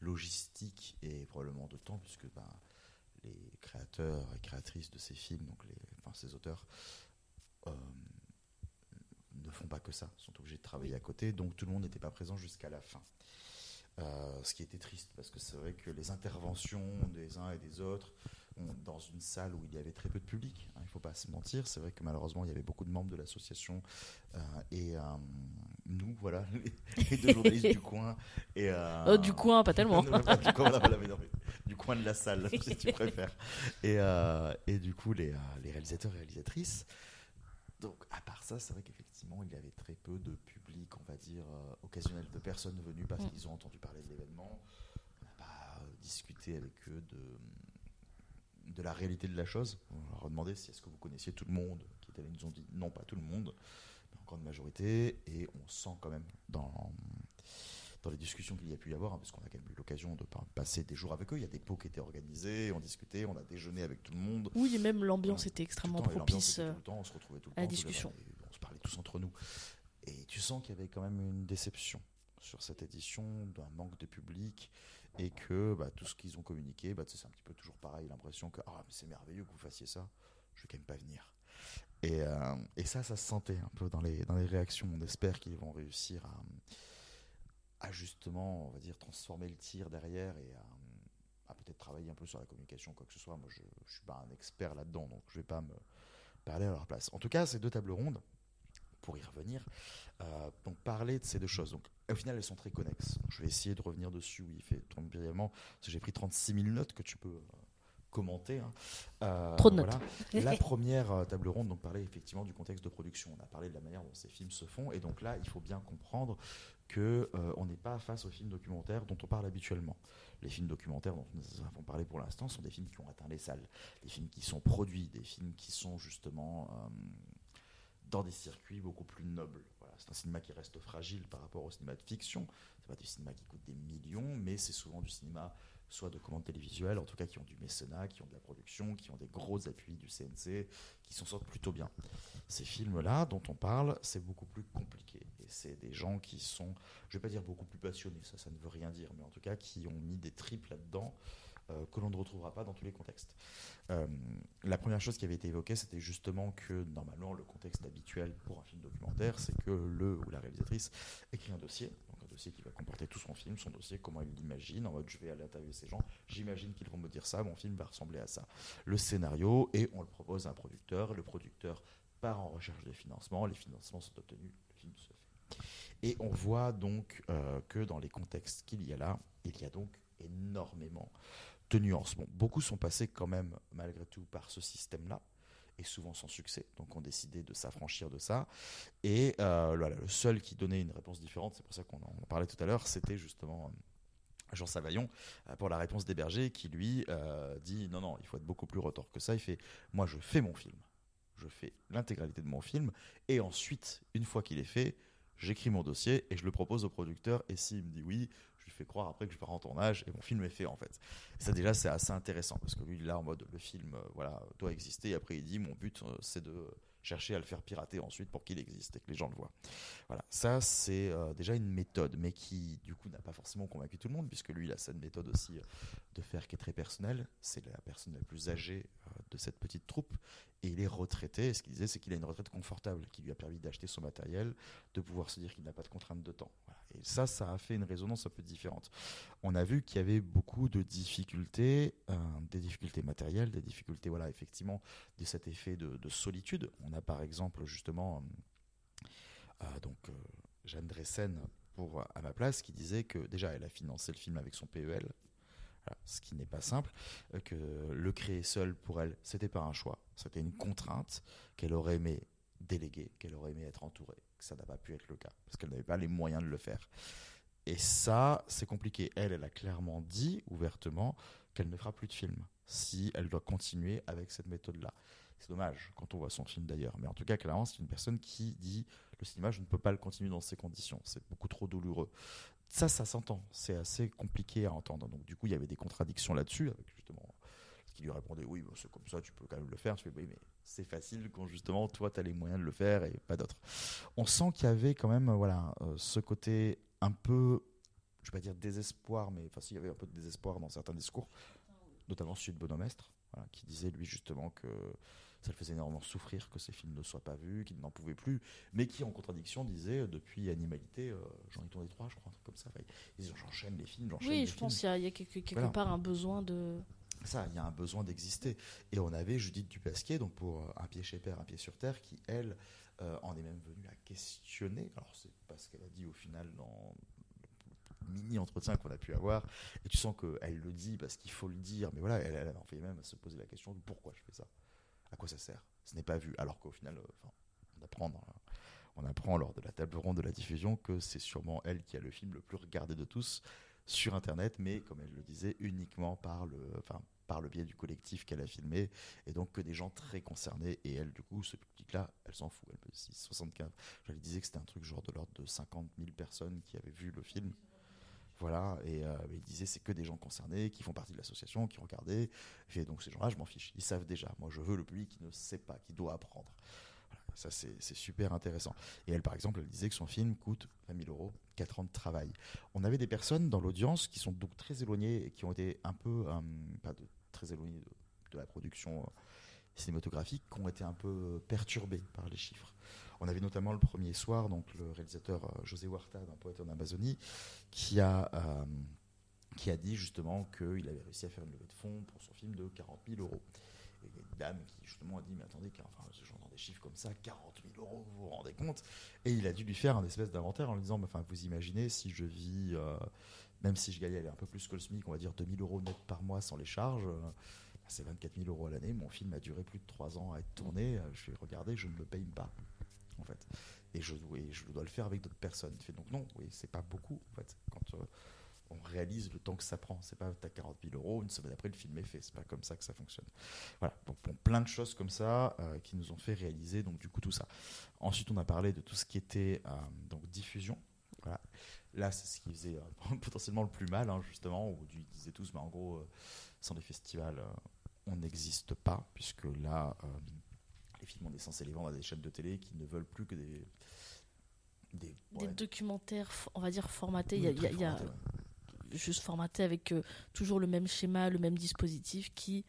logistiques et probablement de temps, puisque ben, les créateurs et créatrices de ces films, donc les, enfin ces auteurs, euh, ne font pas que ça, sont obligés de travailler à côté, donc tout le monde n'était pas présent jusqu'à la fin. Euh, ce qui était triste parce que c'est vrai que les interventions des uns et des autres dans une salle où il y avait très peu de public. Hein, il ne faut pas se mentir. C'est vrai que malheureusement, il y avait beaucoup de membres de l'association euh, et nous, voilà, [laughs] les, deux journalistes du coin. Et, euh, oh, du coin, pas tellement. [laughs] du, coin, du coin de la salle, [laughs] si tu préfères. Et, et du coup, les, les réalisateurs et réalisatrices. Donc, à part ça, c'est vrai qu'effectivement, il y avait très peu de public, on va dire, occasionnel, de personnes venues parce mm. qu'ils ont entendu parler de l'événement. On n'a pas discuté avec eux de de la réalité de la chose. On leur a demandé si est-ce que vous connaissiez tout le monde qui était là. Ils nous ont dit non, pas tout le monde, une majorité. Et on sent quand même dans, dans les discussions qu'il y a pu y avoir, hein, parce qu'on a quand même eu l'occasion de passer des jours avec eux. Il y a des pots qui étaient organisés, on discutait, on a déjeuné avec tout le monde. Oui, et même l'ambiance était extrêmement propice tout le temps, on se retrouvait tout le à la discussion. On se parlait tous entre nous. Et tu sens qu'il y avait quand même une déception sur cette édition, d'un manque de public et que bah, tout ce qu'ils ont communiqué, bah, c'est un petit peu toujours pareil, l'impression que ah, c'est merveilleux que vous fassiez ça, je vais quand même pas venir. Et, euh, et, ça, ça se sentait un peu dans les, dans les réactions. On espère qu'ils vont réussir à, justement, on va dire, transformer le tir derrière et à, peut-être travailler un peu sur la communication, quoi que ce soit. Moi, je ne suis pas un expert là-dedans, donc je vais pas me parler à leur place. En tout cas, ces deux tables rondes, pour y revenir, euh, parler de ces deux choses. Donc, au final, elles sont très connexes. Je vais essayer de revenir dessus, oui, fait brièvement, parce que j'ai pris 36 000 notes que tu peux euh, commenter. Hein. Euh, Trop de notes. La [laughs] première table ronde donc, parlait effectivement du contexte de production. On a parlé de la manière dont ces films se font. Et donc là, il faut bien comprendre que on n'est pas face aux films documentaires dont on parle habituellement. Les films documentaires dont nous avons parlé pour l'instant sont des films qui ont atteint les salles, des films qui sont produits, des films qui sont justement dans des circuits beaucoup plus nobles. c'est un cinéma qui reste fragile par rapport au cinéma de fiction. C'est pas du cinéma qui coûte des millions, mais c'est souvent du cinéma soit de commandes télévisuelles, en tout cas qui ont du mécénat, qui ont de la production, qui ont des gros appuis du CNC, qui s'en sortent plutôt bien. Ces films-là dont on parle, c'est beaucoup plus compliqué. Et c'est des gens qui sont, je vais pas dire beaucoup plus passionnés, ça, ne veut rien dire, mais en tout cas qui ont mis des tripes là-dedans euh, que l'on ne retrouvera pas dans tous les contextes. Euh, la première chose qui avait été évoquée, c'était justement que normalement le contexte habituel pour un film documentaire, c'est que le ou la réalisatrice écrit un dossier, qui va comporter tout son film, son dossier, comment il l'imagine, en mode je vais aller interviewer ces gens, j'imagine qu'ils vont me dire ça, mon film va ressembler à ça. Le scénario, et on le propose à un producteur, le producteur part en recherche de financement, les financements sont obtenus, le film se fait. Et on voit donc euh, que dans les contextes qu'il y a là, il y a donc énormément de nuances. Beaucoup sont passés quand même, malgré tout, par ce système-là, et souvent sans succès, donc ont décidé de s'affranchir de ça. Et euh, le seul qui donnait une réponse différente, c'est pour ça qu'on en parlait tout à l'heure, c'était justement euh, Jean Savaillon euh, pour la réponse des bergers, qui lui dit non, non, il faut être beaucoup plus retors que ça. Il fait moi, je fais mon film, je fais l'intégralité de mon film, et ensuite, une fois qu'il est fait, j'écris mon dossier et je le propose au producteur. Et s'il me dit oui, fait croire après que je pars en tournage et mon film est fait en fait. ça déjà c'est assez intéressant parce que lui là en mode le film euh, voilà doit exister et après il dit mon but euh, c'est de chercher à le faire pirater ensuite pour qu'il existe et que les gens le voient. Voilà, ça c'est euh, déjà une méthode, mais qui du coup n'a pas forcément convaincu tout le monde, puisque lui il a cette méthode aussi de faire qui est très personnelle. C'est la personne la plus âgée de cette petite troupe, et il est retraité. Et ce qu'il disait, c'est qu'il a une retraite confortable qui lui a permis d'acheter son matériel, de pouvoir se dire qu'il n'a pas de contraintes de temps. Et ça, ça a fait une résonance un peu différente. On a vu qu'il y avait beaucoup de difficultés, euh, des difficultés matérielles, des difficultés, voilà, effectivement, de cet effet de, solitude. On a par exemple, justement, euh, euh, donc, Jeanne Dressen, pour, à ma place, qui disait que déjà, elle a financé le film avec son PEL. ce qui n'est pas simple, que le créer seul pour elle, c'était pas un choix, c'était une contrainte qu'elle aurait aimé déléguer, qu'elle aurait aimé être entourée, que ça n'a pas pu être le cas, parce qu'elle n'avait pas les moyens de le faire. Et ça, c'est compliqué. Elle, elle a clairement dit ouvertement qu'elle ne fera plus de film si elle doit continuer avec cette méthode-là. C'est dommage quand on voit son film d'ailleurs. Mais en tout cas, clairement, c'est une personne qui dit le cinéma, je ne peux pas le continuer dans ces conditions. C'est beaucoup trop douloureux. Ça, ça s'entend. C'est assez compliqué à entendre. Donc, du coup, il y avait des contradictions là-dessus, avec justement qui lui répondait oui, c'est comme ça, tu peux quand même le faire. Je fais mais c'est facile quand justement toi, tu as les moyens de le faire et pas d'autres. On sent qu'il y avait quand même voilà, euh, ce côté un peu, je vais pas dire désespoir, mais enfin, s'il y avait un peu de désespoir dans certains discours, notamment celui de Bonomestre, qui disait lui justement que ça le faisait énormément souffrir que ces films ne soient pas vus, qu'il n'en pouvait plus, mais qui en contradiction disait depuis Animalité, euh, j'en ai tourné trois, je crois, un truc comme ça. Ils j'enchaîne les films, j'enchaîne Oui, les je films. pense qu'il y a, il y a quelque, quelque part un besoin de. Ça, il y a un besoin d'exister. Et on avait Judith Dupasquier, donc pour euh, Un pied chez Père, Un pied sur Terre, qui, elle, euh, en est même venue à questionner. Alors, c'est pas ce qu'elle a dit au final dans le mini entretien qu'on a pu avoir. Et tu sens qu'elle le dit parce qu'il faut le dire. Mais voilà, elle, elle en fait même à se poser la question de pourquoi je fais ça À quoi ça sert? Ce n'est pas vu. Alors qu'au final, euh, on apprend lors de la table ronde de la diffusion que c'est sûrement elle qui a le film le plus regardé de tous sur Internet, mais comme elle le disait, uniquement par le, enfin, par le biais du collectif qu'elle a filmé, et donc que des gens très concernés, et elle, du coup, ce public-là, elle s'en fout, elle peut 75. Je lui disais que c'était un truc genre de l'ordre de 50 000 personnes qui avaient vu le film. Voilà, et euh, il disait c'est que des gens concernés, qui font partie de l'association, qui regardé. Et donc ces gens-là, je m'en fiche. Ils savent déjà. Moi, je veux le public qui ne sait pas, qui doit apprendre. Ça, c'est super intéressant. Et elle, par exemple, elle disait que son film coûte 20 000 euros, 4 ans de travail. On avait des personnes dans l'audience qui sont donc très éloignées et qui ont été un peu, euh, pas très éloignées de, la production. Euh, cinématographiques qui ont été un peu perturbés par les chiffres. On avait notamment le premier soir donc le réalisateur euh, José Huerta d'un poète en Amazonie qui a euh, qui a dit justement qu'il avait réussi à faire une levée de fonds pour son film de 40 000 euros. Et il y une dame qui justement a dit mais attendez, enfin, des chiffres comme ça, 40 000 euros, vous vous rendez compte Et il a dû lui faire un espèce d'inventaire en lui disant, enfin vous imaginez si je vis, euh, même si je gagnais un peu plus que le SMIC, on va dire 2 000 euros net par mois sans les charges, c'est 24 000 euros à l'année. Mon film a duré plus de 3 ans à être tourné. Euh, je vais regarder, je ne le paye pas, en fait. Et je, je dois le faire avec d'autres personnes. Donc non, oui, c'est pas beaucoup, en fait. Euh, on réalise le temps que ça prend, c'est pas as 40 000 euros, une semaine après le film est fait. C'est pas comme ça que ça fonctionne. Voilà. Donc plein de choses comme ça euh, qui nous ont fait réaliser donc du coup tout ça. Ensuite, on a parlé de tout ce qui était donc diffusion. Voilà. Là, c'est ce qui faisait [laughs] potentiellement le plus mal, hein, justement, où ils disaient tous, mais en gros, sans les festivals, on n'existe pas, puisque là, euh, les films, on est censé les vendre à des chaînes de télé qui ne veulent plus que des. Des, documentaires, on va dire formatés. il y a, juste formatés avec euh, toujours le même schéma, le même dispositif qui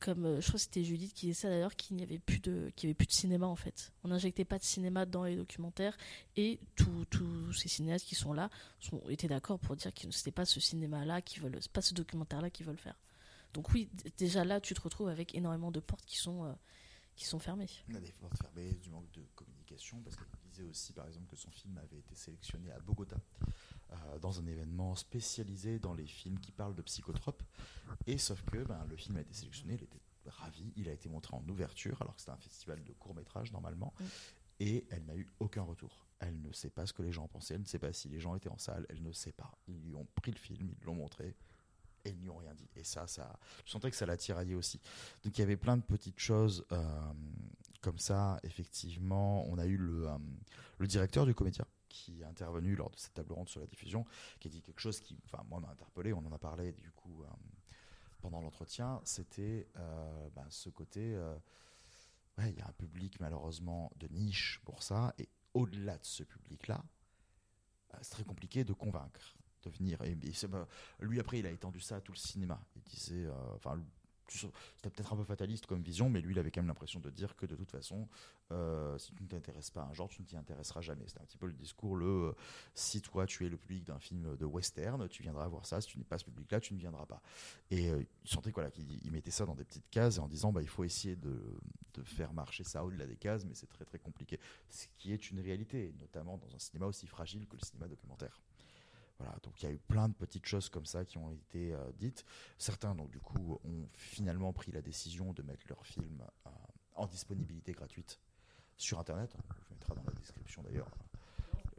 comme euh, je crois que c'était Judith qui disait d'ailleurs qu'il n'y avait plus de avait plus de cinéma en fait. On n'injectait pas de cinéma dans les documentaires et tous ces cinéastes qui sont là sont étaient d'accord pour dire que c'était pas ce cinéma là qui veulent pas ce documentaire là qu'ils veulent faire. Donc oui, déjà là, tu te retrouves avec énormément de portes qui sont, euh, qui sont fermées. Y a des portes fermées, du manque de communication, parce qu'elle disait aussi, par exemple, que son film avait été sélectionné à Bogota, euh, dans un événement spécialisé dans les films qui parlent de psychotropes. Et sauf que ben, le film a été sélectionné, il était ravi, il a été montré en ouverture, alors que c'était un festival de court métrage normalement, et elle n'a eu aucun retour. Elle ne sait pas ce que les gens pensaient, elle ne sait pas si les gens étaient en salle, elle ne sait pas. Ils lui ont pris le film, ils l'ont montré, et ils n'y ont rien dit. Et ça, ça, je sentais que ça l'a tiraillé aussi. Donc il y avait plein de petites choses euh, comme ça. Effectivement, on a eu le, euh, le directeur du comédien qui est intervenu lors de cette table ronde sur la diffusion, qui a dit quelque chose qui, enfin, moi, m'a interpellé. On en a parlé du coup euh, pendant l'entretien. C'était bah, ce côté. ouais, il y a un public malheureusement de niche pour ça, et au-delà de ce public-là, c'est très compliqué de convaincre de venir. Et, lui, après, il a étendu ça à tout le cinéma. Il disait, euh, enfin, c'était peut-être un peu fataliste comme vision, mais lui, il avait quand même l'impression de dire que de toute façon, euh, si tu ne t'intéresses pas à un genre, tu ne t'y intéresseras jamais. C'était un petit peu le discours, le euh, si toi tu es le public d'un film de western, tu viendras voir ça. Si tu n'es pas ce public-là, tu ne viendras pas. Et il sentait quoi, qu'il mettait ça dans des petites cases en disant, bah, il faut essayer de, de faire marcher ça au-delà des cases, mais c'est très très compliqué. Ce qui est une réalité, notamment dans un cinéma aussi fragile que le cinéma documentaire. Voilà, donc il y a eu plein de petites choses comme ça qui ont été euh, dites. Certains, donc du coup, ont finalement pris la décision de mettre leur film euh, en disponibilité gratuite sur Internet. On vous mettra dans la description d'ailleurs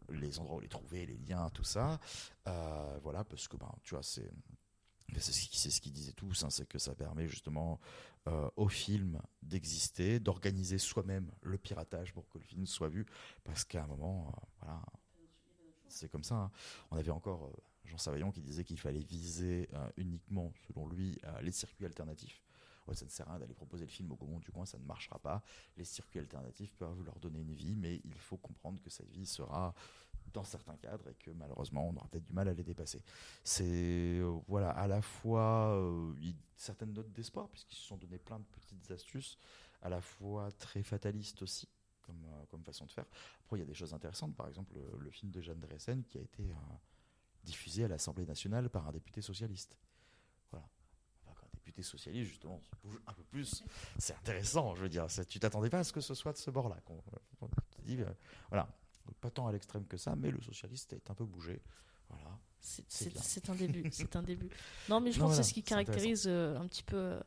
les endroits où les trouver, les liens, tout ça. Euh, voilà, parce que ben, tu vois, c'est c'est ce qu'ils ce disaient tous, hein, c'est que ça permet justement euh, au film d'exister, d'organiser soi-même le piratage pour que le film soit vu, parce qu'à un moment, voilà, c'est comme ça. hein. On avait encore euh, Jean Savaillon qui disait qu'il fallait viser euh, uniquement, selon lui, euh, les circuits alternatifs. Ça ne sert à rien d'aller proposer le film au Gaumont du coin, ça ne marchera pas. Les circuits alternatifs peuvent leur donner une vie, mais il faut comprendre que cette vie sera dans certains cadres et que malheureusement on aura peut-être du mal à les dépasser. C'est voilà à la fois certaines notes d'espoir puisqu'ils se sont donné plein de petites astuces, à la fois très fatalistes aussi comme, euh, comme façon de faire. Après il y a des choses intéressantes, par exemple le, le film de Jeanne Dressen qui a été euh, diffusé à l'Assemblée nationale par un député socialiste. Voilà. Enfin, un député socialiste justement se bouge un peu plus, c'est intéressant. Je veux dire, tu t'attendais pas à ce que ce soit de ce bord-là. euh, voilà. Donc, pas tant à l'extrême que ça, mais le socialiste est un peu bougé. Voilà. C'est- un début. C'est un début. Non, mais je Non, pense voilà, que c'est ce qui caractérise euh, un petit peu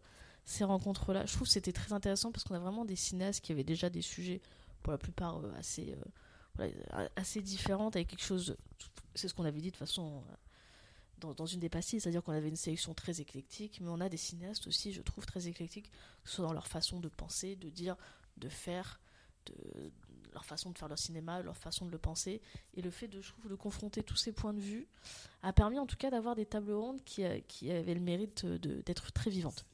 ces rencontres-là. Je trouve que c'était très intéressant parce qu'on a vraiment des cinéastes qui avaient déjà des sujets, pour la plupart, euh, assez, euh, assez différentes, avec quelque chose. C'est ce qu'on avait dit de façon euh, dans, dans une des pastilles, c'est-à-dire qu'on avait une sélection très éclectique, mais on a des cinéastes aussi, je trouve, très éclectiques, que ce soit dans leur façon de penser, de dire, de faire. Leur façon de faire leur cinéma, leur façon de le penser, et le fait de, je trouve, de confronter tous ces points de vue a permis en tout cas d'avoir des tables rondes qui, qui avaient le mérite d'être très vivantes.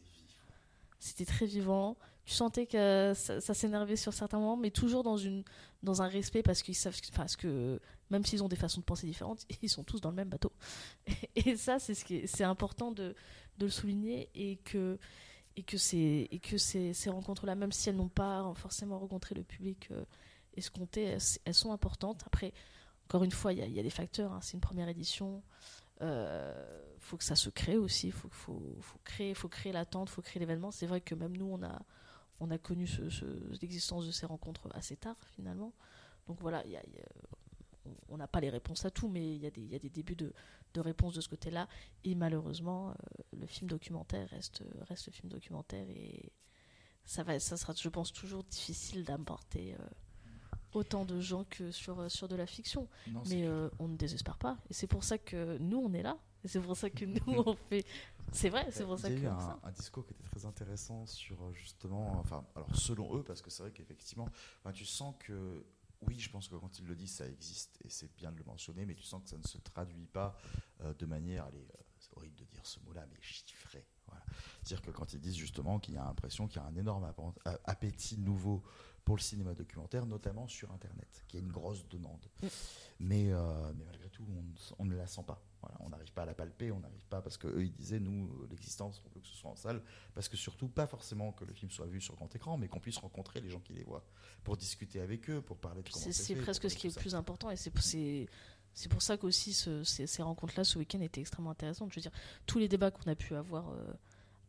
C'était très vivant. Tu sentais que ça, s'énervait sur certains moments, mais toujours dans, une, dans un respect parce qu'ils savent, enfin, que même s'ils ont des façons de penser différentes, [laughs] ils sont tous dans le même bateau. [laughs] Et ça, c'est ce important de, de le souligner et que et que c'est et que ces, ces rencontres-là, même si elles n'ont pas forcément rencontré le public euh, escompté, elles, sont importantes. Après, encore une fois, il y, a- il des facteurs. hein. C'est une première édition. Euh, faut que ça se crée aussi. Faut faut faut créer faut créer l'attente, faut créer l'événement. C'est vrai que même nous, on a on a connu ce- ce- l'existence de ces rencontres assez tard finalement. Donc voilà, il y a- il y a- on- n'a pas les réponses à tout, mais il y, a des- il y a des débuts de, de réponses de ce côté-là. Et malheureusement, euh, le film documentaire reste, reste le film documentaire et ça, va, ça sera, je pense, toujours difficile d'apporter euh, autant de gens que sur, sur de la fiction. Non, Mais euh, on ne désespère pas. Et c'est pour ça que nous, on est là. C'est pour ça que nous, [laughs] on fait. C'est vrai, c'est pour ça Il y que. a eu un, un discours qui était très intéressant sur euh, justement, enfin, alors selon eux, parce que c'est vrai qu'effectivement, tu sens que, oui, je pense que quand ils le disent, ça existe et c'est bien de le mentionner, mais tu sens que ça ne se traduit pas euh, de manière, allez, euh, c'est horrible de dire ce mot-là, mais chiffré. Voilà. C'est-à-dire que quand ils disent justement qu'il y a l'impression qu'il y a un énorme euh, appétit nouveau pour le cinéma documentaire, notamment sur Internet, qui est une grosse demande. Mm. Mais, euh, mais malgré tout, on, ne- on ne la sent pas. Voilà, on n'arrive pas à la palper, on n'arrive pas parce que eux ils disaient nous euh, l'existence on veut que ce soit en salle parce que surtout pas forcément que le film soit vu sur grand écran mais qu'on puisse rencontrer les gens qui les voient pour discuter avec eux pour parler de comment C'est c'est presque ce qui est le plus important et c'est pour ça qu'aussi ce- ces, ces rencontres-là ce week-end étaient extrêmement intéressantes. Je veux dire, tous les débats qu'on a pu avoir euh,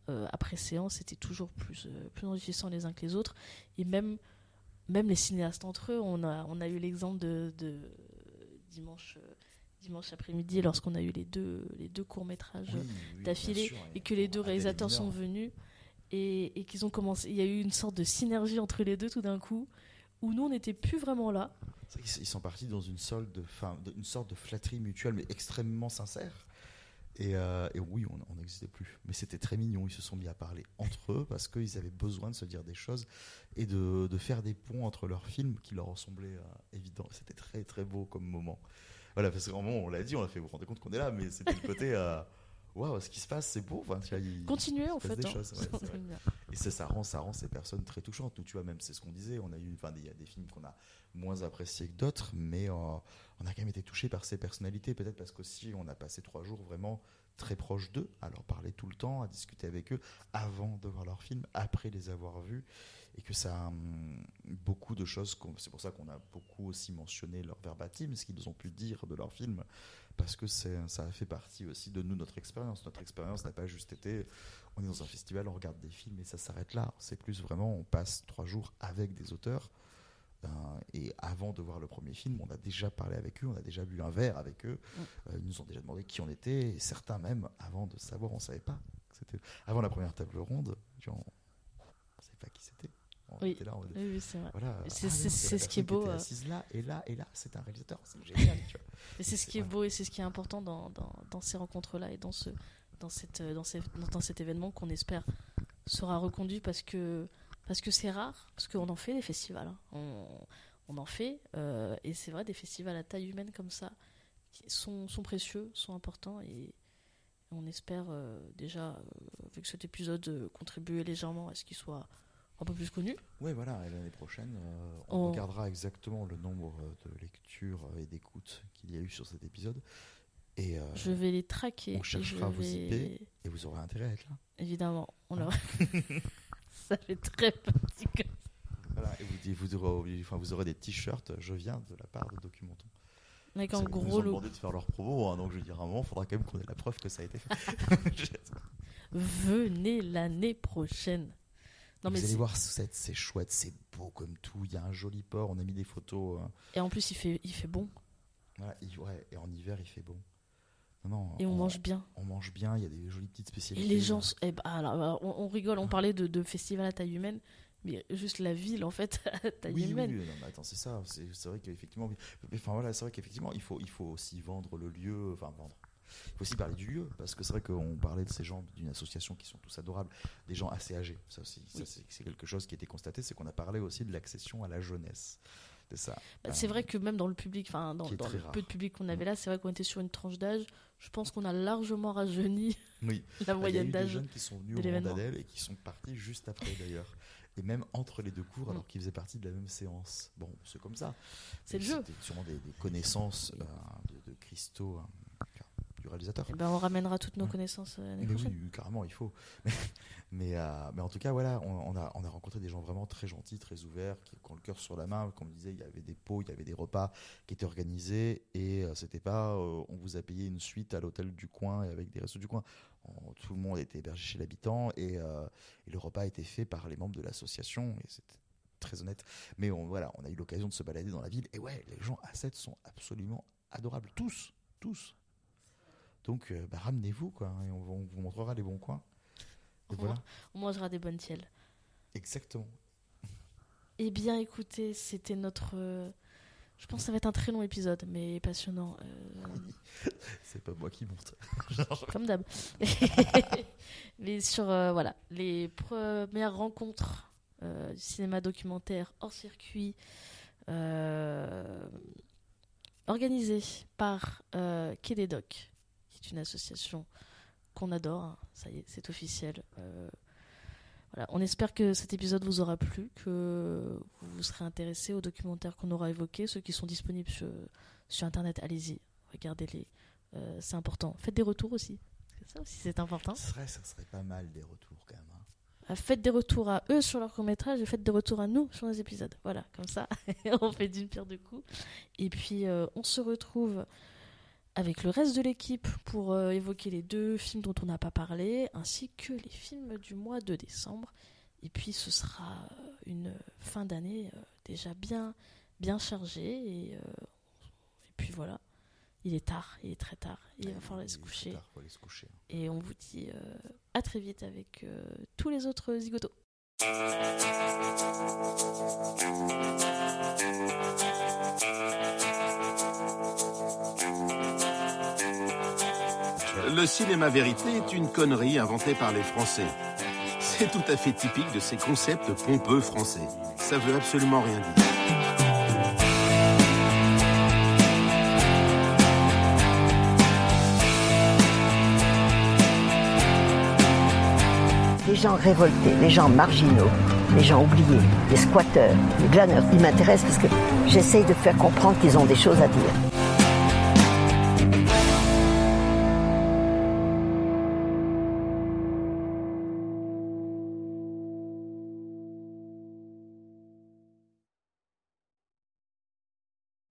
euh, après séance étaient toujours plus euh, plus enrichissants les uns que les autres et même même les cinéastes entre eux. On a on a eu l'exemple de, de dimanche dimanche après-midi lorsqu'on a eu les deux les deux courts métrages Oui, oui, d'affilée sûr, et que les deux réalisateurs sont venus et, et qu'ils ont commencé. Il y a eu une sorte de synergie entre les deux tout d'un coup, où nous on n'était plus vraiment là. C'est Ils sont partis dans une, solde sorte de flatterie mutuelle, mais extrêmement sincère. Et, euh, et oui, on on n'existait plus. Mais c'était très mignon. Ils se sont mis à parler entre eux parce qu'ils avaient besoin de se dire des choses et de, de faire des ponts entre leurs films qui leur semblaient euh, évidents. C'était très très beau comme moment. Voilà, parce que vraiment, on l'a dit, on a fait, vous vous rendez compte qu'on est là, mais c'était le côté. euh, Waouh, ce qui se passe, c'est beau. Enfin, il- Continuez en fait. des hein. choses, ouais, c'est. [laughs] Et ça, ça rend, ça rend ces personnes très touchantes. Nous, tu vois, même, c'est ce qu'on disait. On a eu, enfin, il y a des films qu'on a moins appréciés que d'autres, mais euh, on a quand même été touchés par ces personnalités. Peut-être parce qu'aussi, on a passé trois jours vraiment très proches d'eux, à leur parler tout le temps, à discuter avec eux avant de voir leurs films, après les avoir vus, et que ça a hum, beaucoup de choses. C'est pour ça qu'on a beaucoup aussi mentionné leur verbatim, ce qu'ils ont pu dire de leurs films, parce que ça a fait partie aussi de nous, notre expérience. Notre expérience n'a pas juste été on est dans un festival, on regarde des films et ça s'arrête là. C'est plus vraiment, on passe trois jours avec des auteurs Euh, et avant de voir le premier film, on a déjà parlé avec eux, on a déjà bu un verre avec eux. Mm. Euh, ils nous ont déjà demandé qui on était. Et certains même, avant de savoir, on savait pas. Avant la première table ronde, on savait pas qui c'était. On Oui. était là, on était- Oui, oui, c'est vrai. voilà. C'est- Ah, ce qui est beau, était euh. assise là et là et là, c'est un réalisateur. C'est [laughs] génial. tu vois. Et c'est ce qui est beau et c'est ce qui est important dans, dans, dans ces rencontres-là et dans, ce, dans, cette, euh, dans, ces- dans cet événement qu'on espère sera reconduit parce que parce que c'est rare, parce qu'on en fait des festivals. hein. On, on en fait. euh, et c'est vrai, des festivals à taille humaine comme ça qui sont, sont précieux, sont importants. Et on espère euh, déjà, euh, avec cet épisode, euh, contribuer légèrement à ce qu'il soit un peu plus connu. Oui, voilà, et l'année prochaine, euh, on On- regardera exactement le nombre euh, de lectures euh, et d'écoutes qu'il y a eu sur cet épisode. Et, euh, Je vais les traquer. on cherchera vos vais- IP. et vous aurez intérêt à être là. Évidemment, on leur... [laughs] ça fait très petit comme Voilà, et vous, vous, aurez, enfin, vous aurez des t-shirts, je viens de la part de Documenton. Avec un gros ont lot. demandé de faire leur promo, hein, donc je veux dire, à un moment, il faudra quand même qu'on ait la preuve que ça a été fait. [laughs] [laughs] Venez l'année prochaine. Non, mais vous allez voir, c'est chouette, c'est beau comme tout. Il y a un joli port, on a mis des photos. euh, Et en plus, il fait, il fait bon. voilà, et, ouais, et en hiver, il fait bon. Non, Et on, mange bien. on mange bien, il y a des jolies petites Et spécialités. les gens. eh ben, alors, on, on rigole, on parlait de, de festival à taille humaine. Mais juste la ville, en fait, [laughs] à taille oui, oui, humaine. oui, non, mais attends, c'est ça. C'est vrai qu'effectivement, enfin voilà, c'est vrai qu'effectivement, il faut, il faut aussi vendre le lieu, enfin vendre. Il faut aussi parler du lieu, parce que c'est vrai qu'on parlait de ces gens d'une association qui sont tous adorables, des gens assez âgés. Ça aussi, ça, Oui. c'est quelque chose qui a été constaté, c'est qu'on a parlé aussi de l'accession à la jeunesse. C'est ça. Bah, c'est vrai que même dans le public, enfin, dans, le rare. peu de public qu'on avait là, c'est vrai qu'on était sur une tranche d'âge. Je pense qu'on a largement rajeuni Oui. [laughs] la Bah, Il y a moyenne eu des d'âge. jeunes qui sont venus au d'Adèle et qui sont partis juste après d'ailleurs. Et même entre les deux cours, Mm. alors qu'ils faisaient partie de la même séance. Bon, c'est comme ça. C'est le jeu. C'était sûrement des, des connaissances euh, de, de cristaux euh, du réalisateur. Eh ben, on ramènera toutes nos connaissances euh, Mais oui, carrément, il faut. [laughs] mais, euh, mais en tout cas, voilà, on, on a, on a rencontré des gens vraiment très gentils, très ouverts, qui, qui ont le cœur sur la main. Comme on disait, il y avait des pots, il y avait des repas qui étaient organisés. Et euh, c'était pas, euh, on vous a payé une suite à l'hôtel du coin et avec des restos du coin. On- tout le monde était hébergé chez l'habitant et, et le repas a été fait par les membres de l'association. Et c'était très honnête. Mais on, voilà, on a eu l'occasion de se balader dans la ville. Et ouais, les gens à 7 sont absolument adorables. Tous, tous. Donc, euh, bah, ramenez-vous, quoi. Et on, on vous montrera les bons coins. Et On voilà, On mangera des bonnes tielles. exactement. Eh bien, écoutez, c'était notre. euh, Je pense que ça va être un très long épisode, mais passionnant. euh, [laughs] C'est pas moi qui monte. [laughs] comme d'hab. [laughs] mais sur euh, voilà, les premières rencontres euh, du cinéma documentaire hors circuit organisées par Quai des Docs, est une association qu'on adore. hein. Ça y est, c'est officiel. Euh, voilà, on espère que cet épisode vous aura plu, que vous vous serez intéressé aux documentaires qu'on aura évoqués, ceux qui sont disponibles sur, sur Internet. Allez-y, regardez-les. Euh, c'est important. Faites des retours aussi. C'est ça aussi, c'est important. Ça serait, ça serait pas mal des retours quand même. hein. Euh, Faites des retours à eux sur leur court-métrage et faites des retours à nous sur nos épisodes. Voilà, comme ça, [laughs] on fait d'une pierre deux coups. Et puis, euh, on se retrouve avec le reste de l'équipe pour euh, évoquer les deux films dont on n'a pas parlé, ainsi que les films du mois de décembre. Et puis, ce sera euh, une fin d'année euh, déjà bien, bien chargée. Et, euh, et puis voilà, il est tard, il est très tard. Il va falloir aller se coucher. tard, se coucher. Et on vous dit à très vite avec tous les autres zigotos. Le cinéma vérité est une connerie inventée par les Français. C'est tout à fait typique de ces concepts pompeux français. Ça veut absolument rien dire. Les gens révoltés, les gens marginaux, les gens oubliés, les squatteurs, les glaneurs, ils m'intéressent parce que j'essaye de faire comprendre qu'ils ont des choses à dire.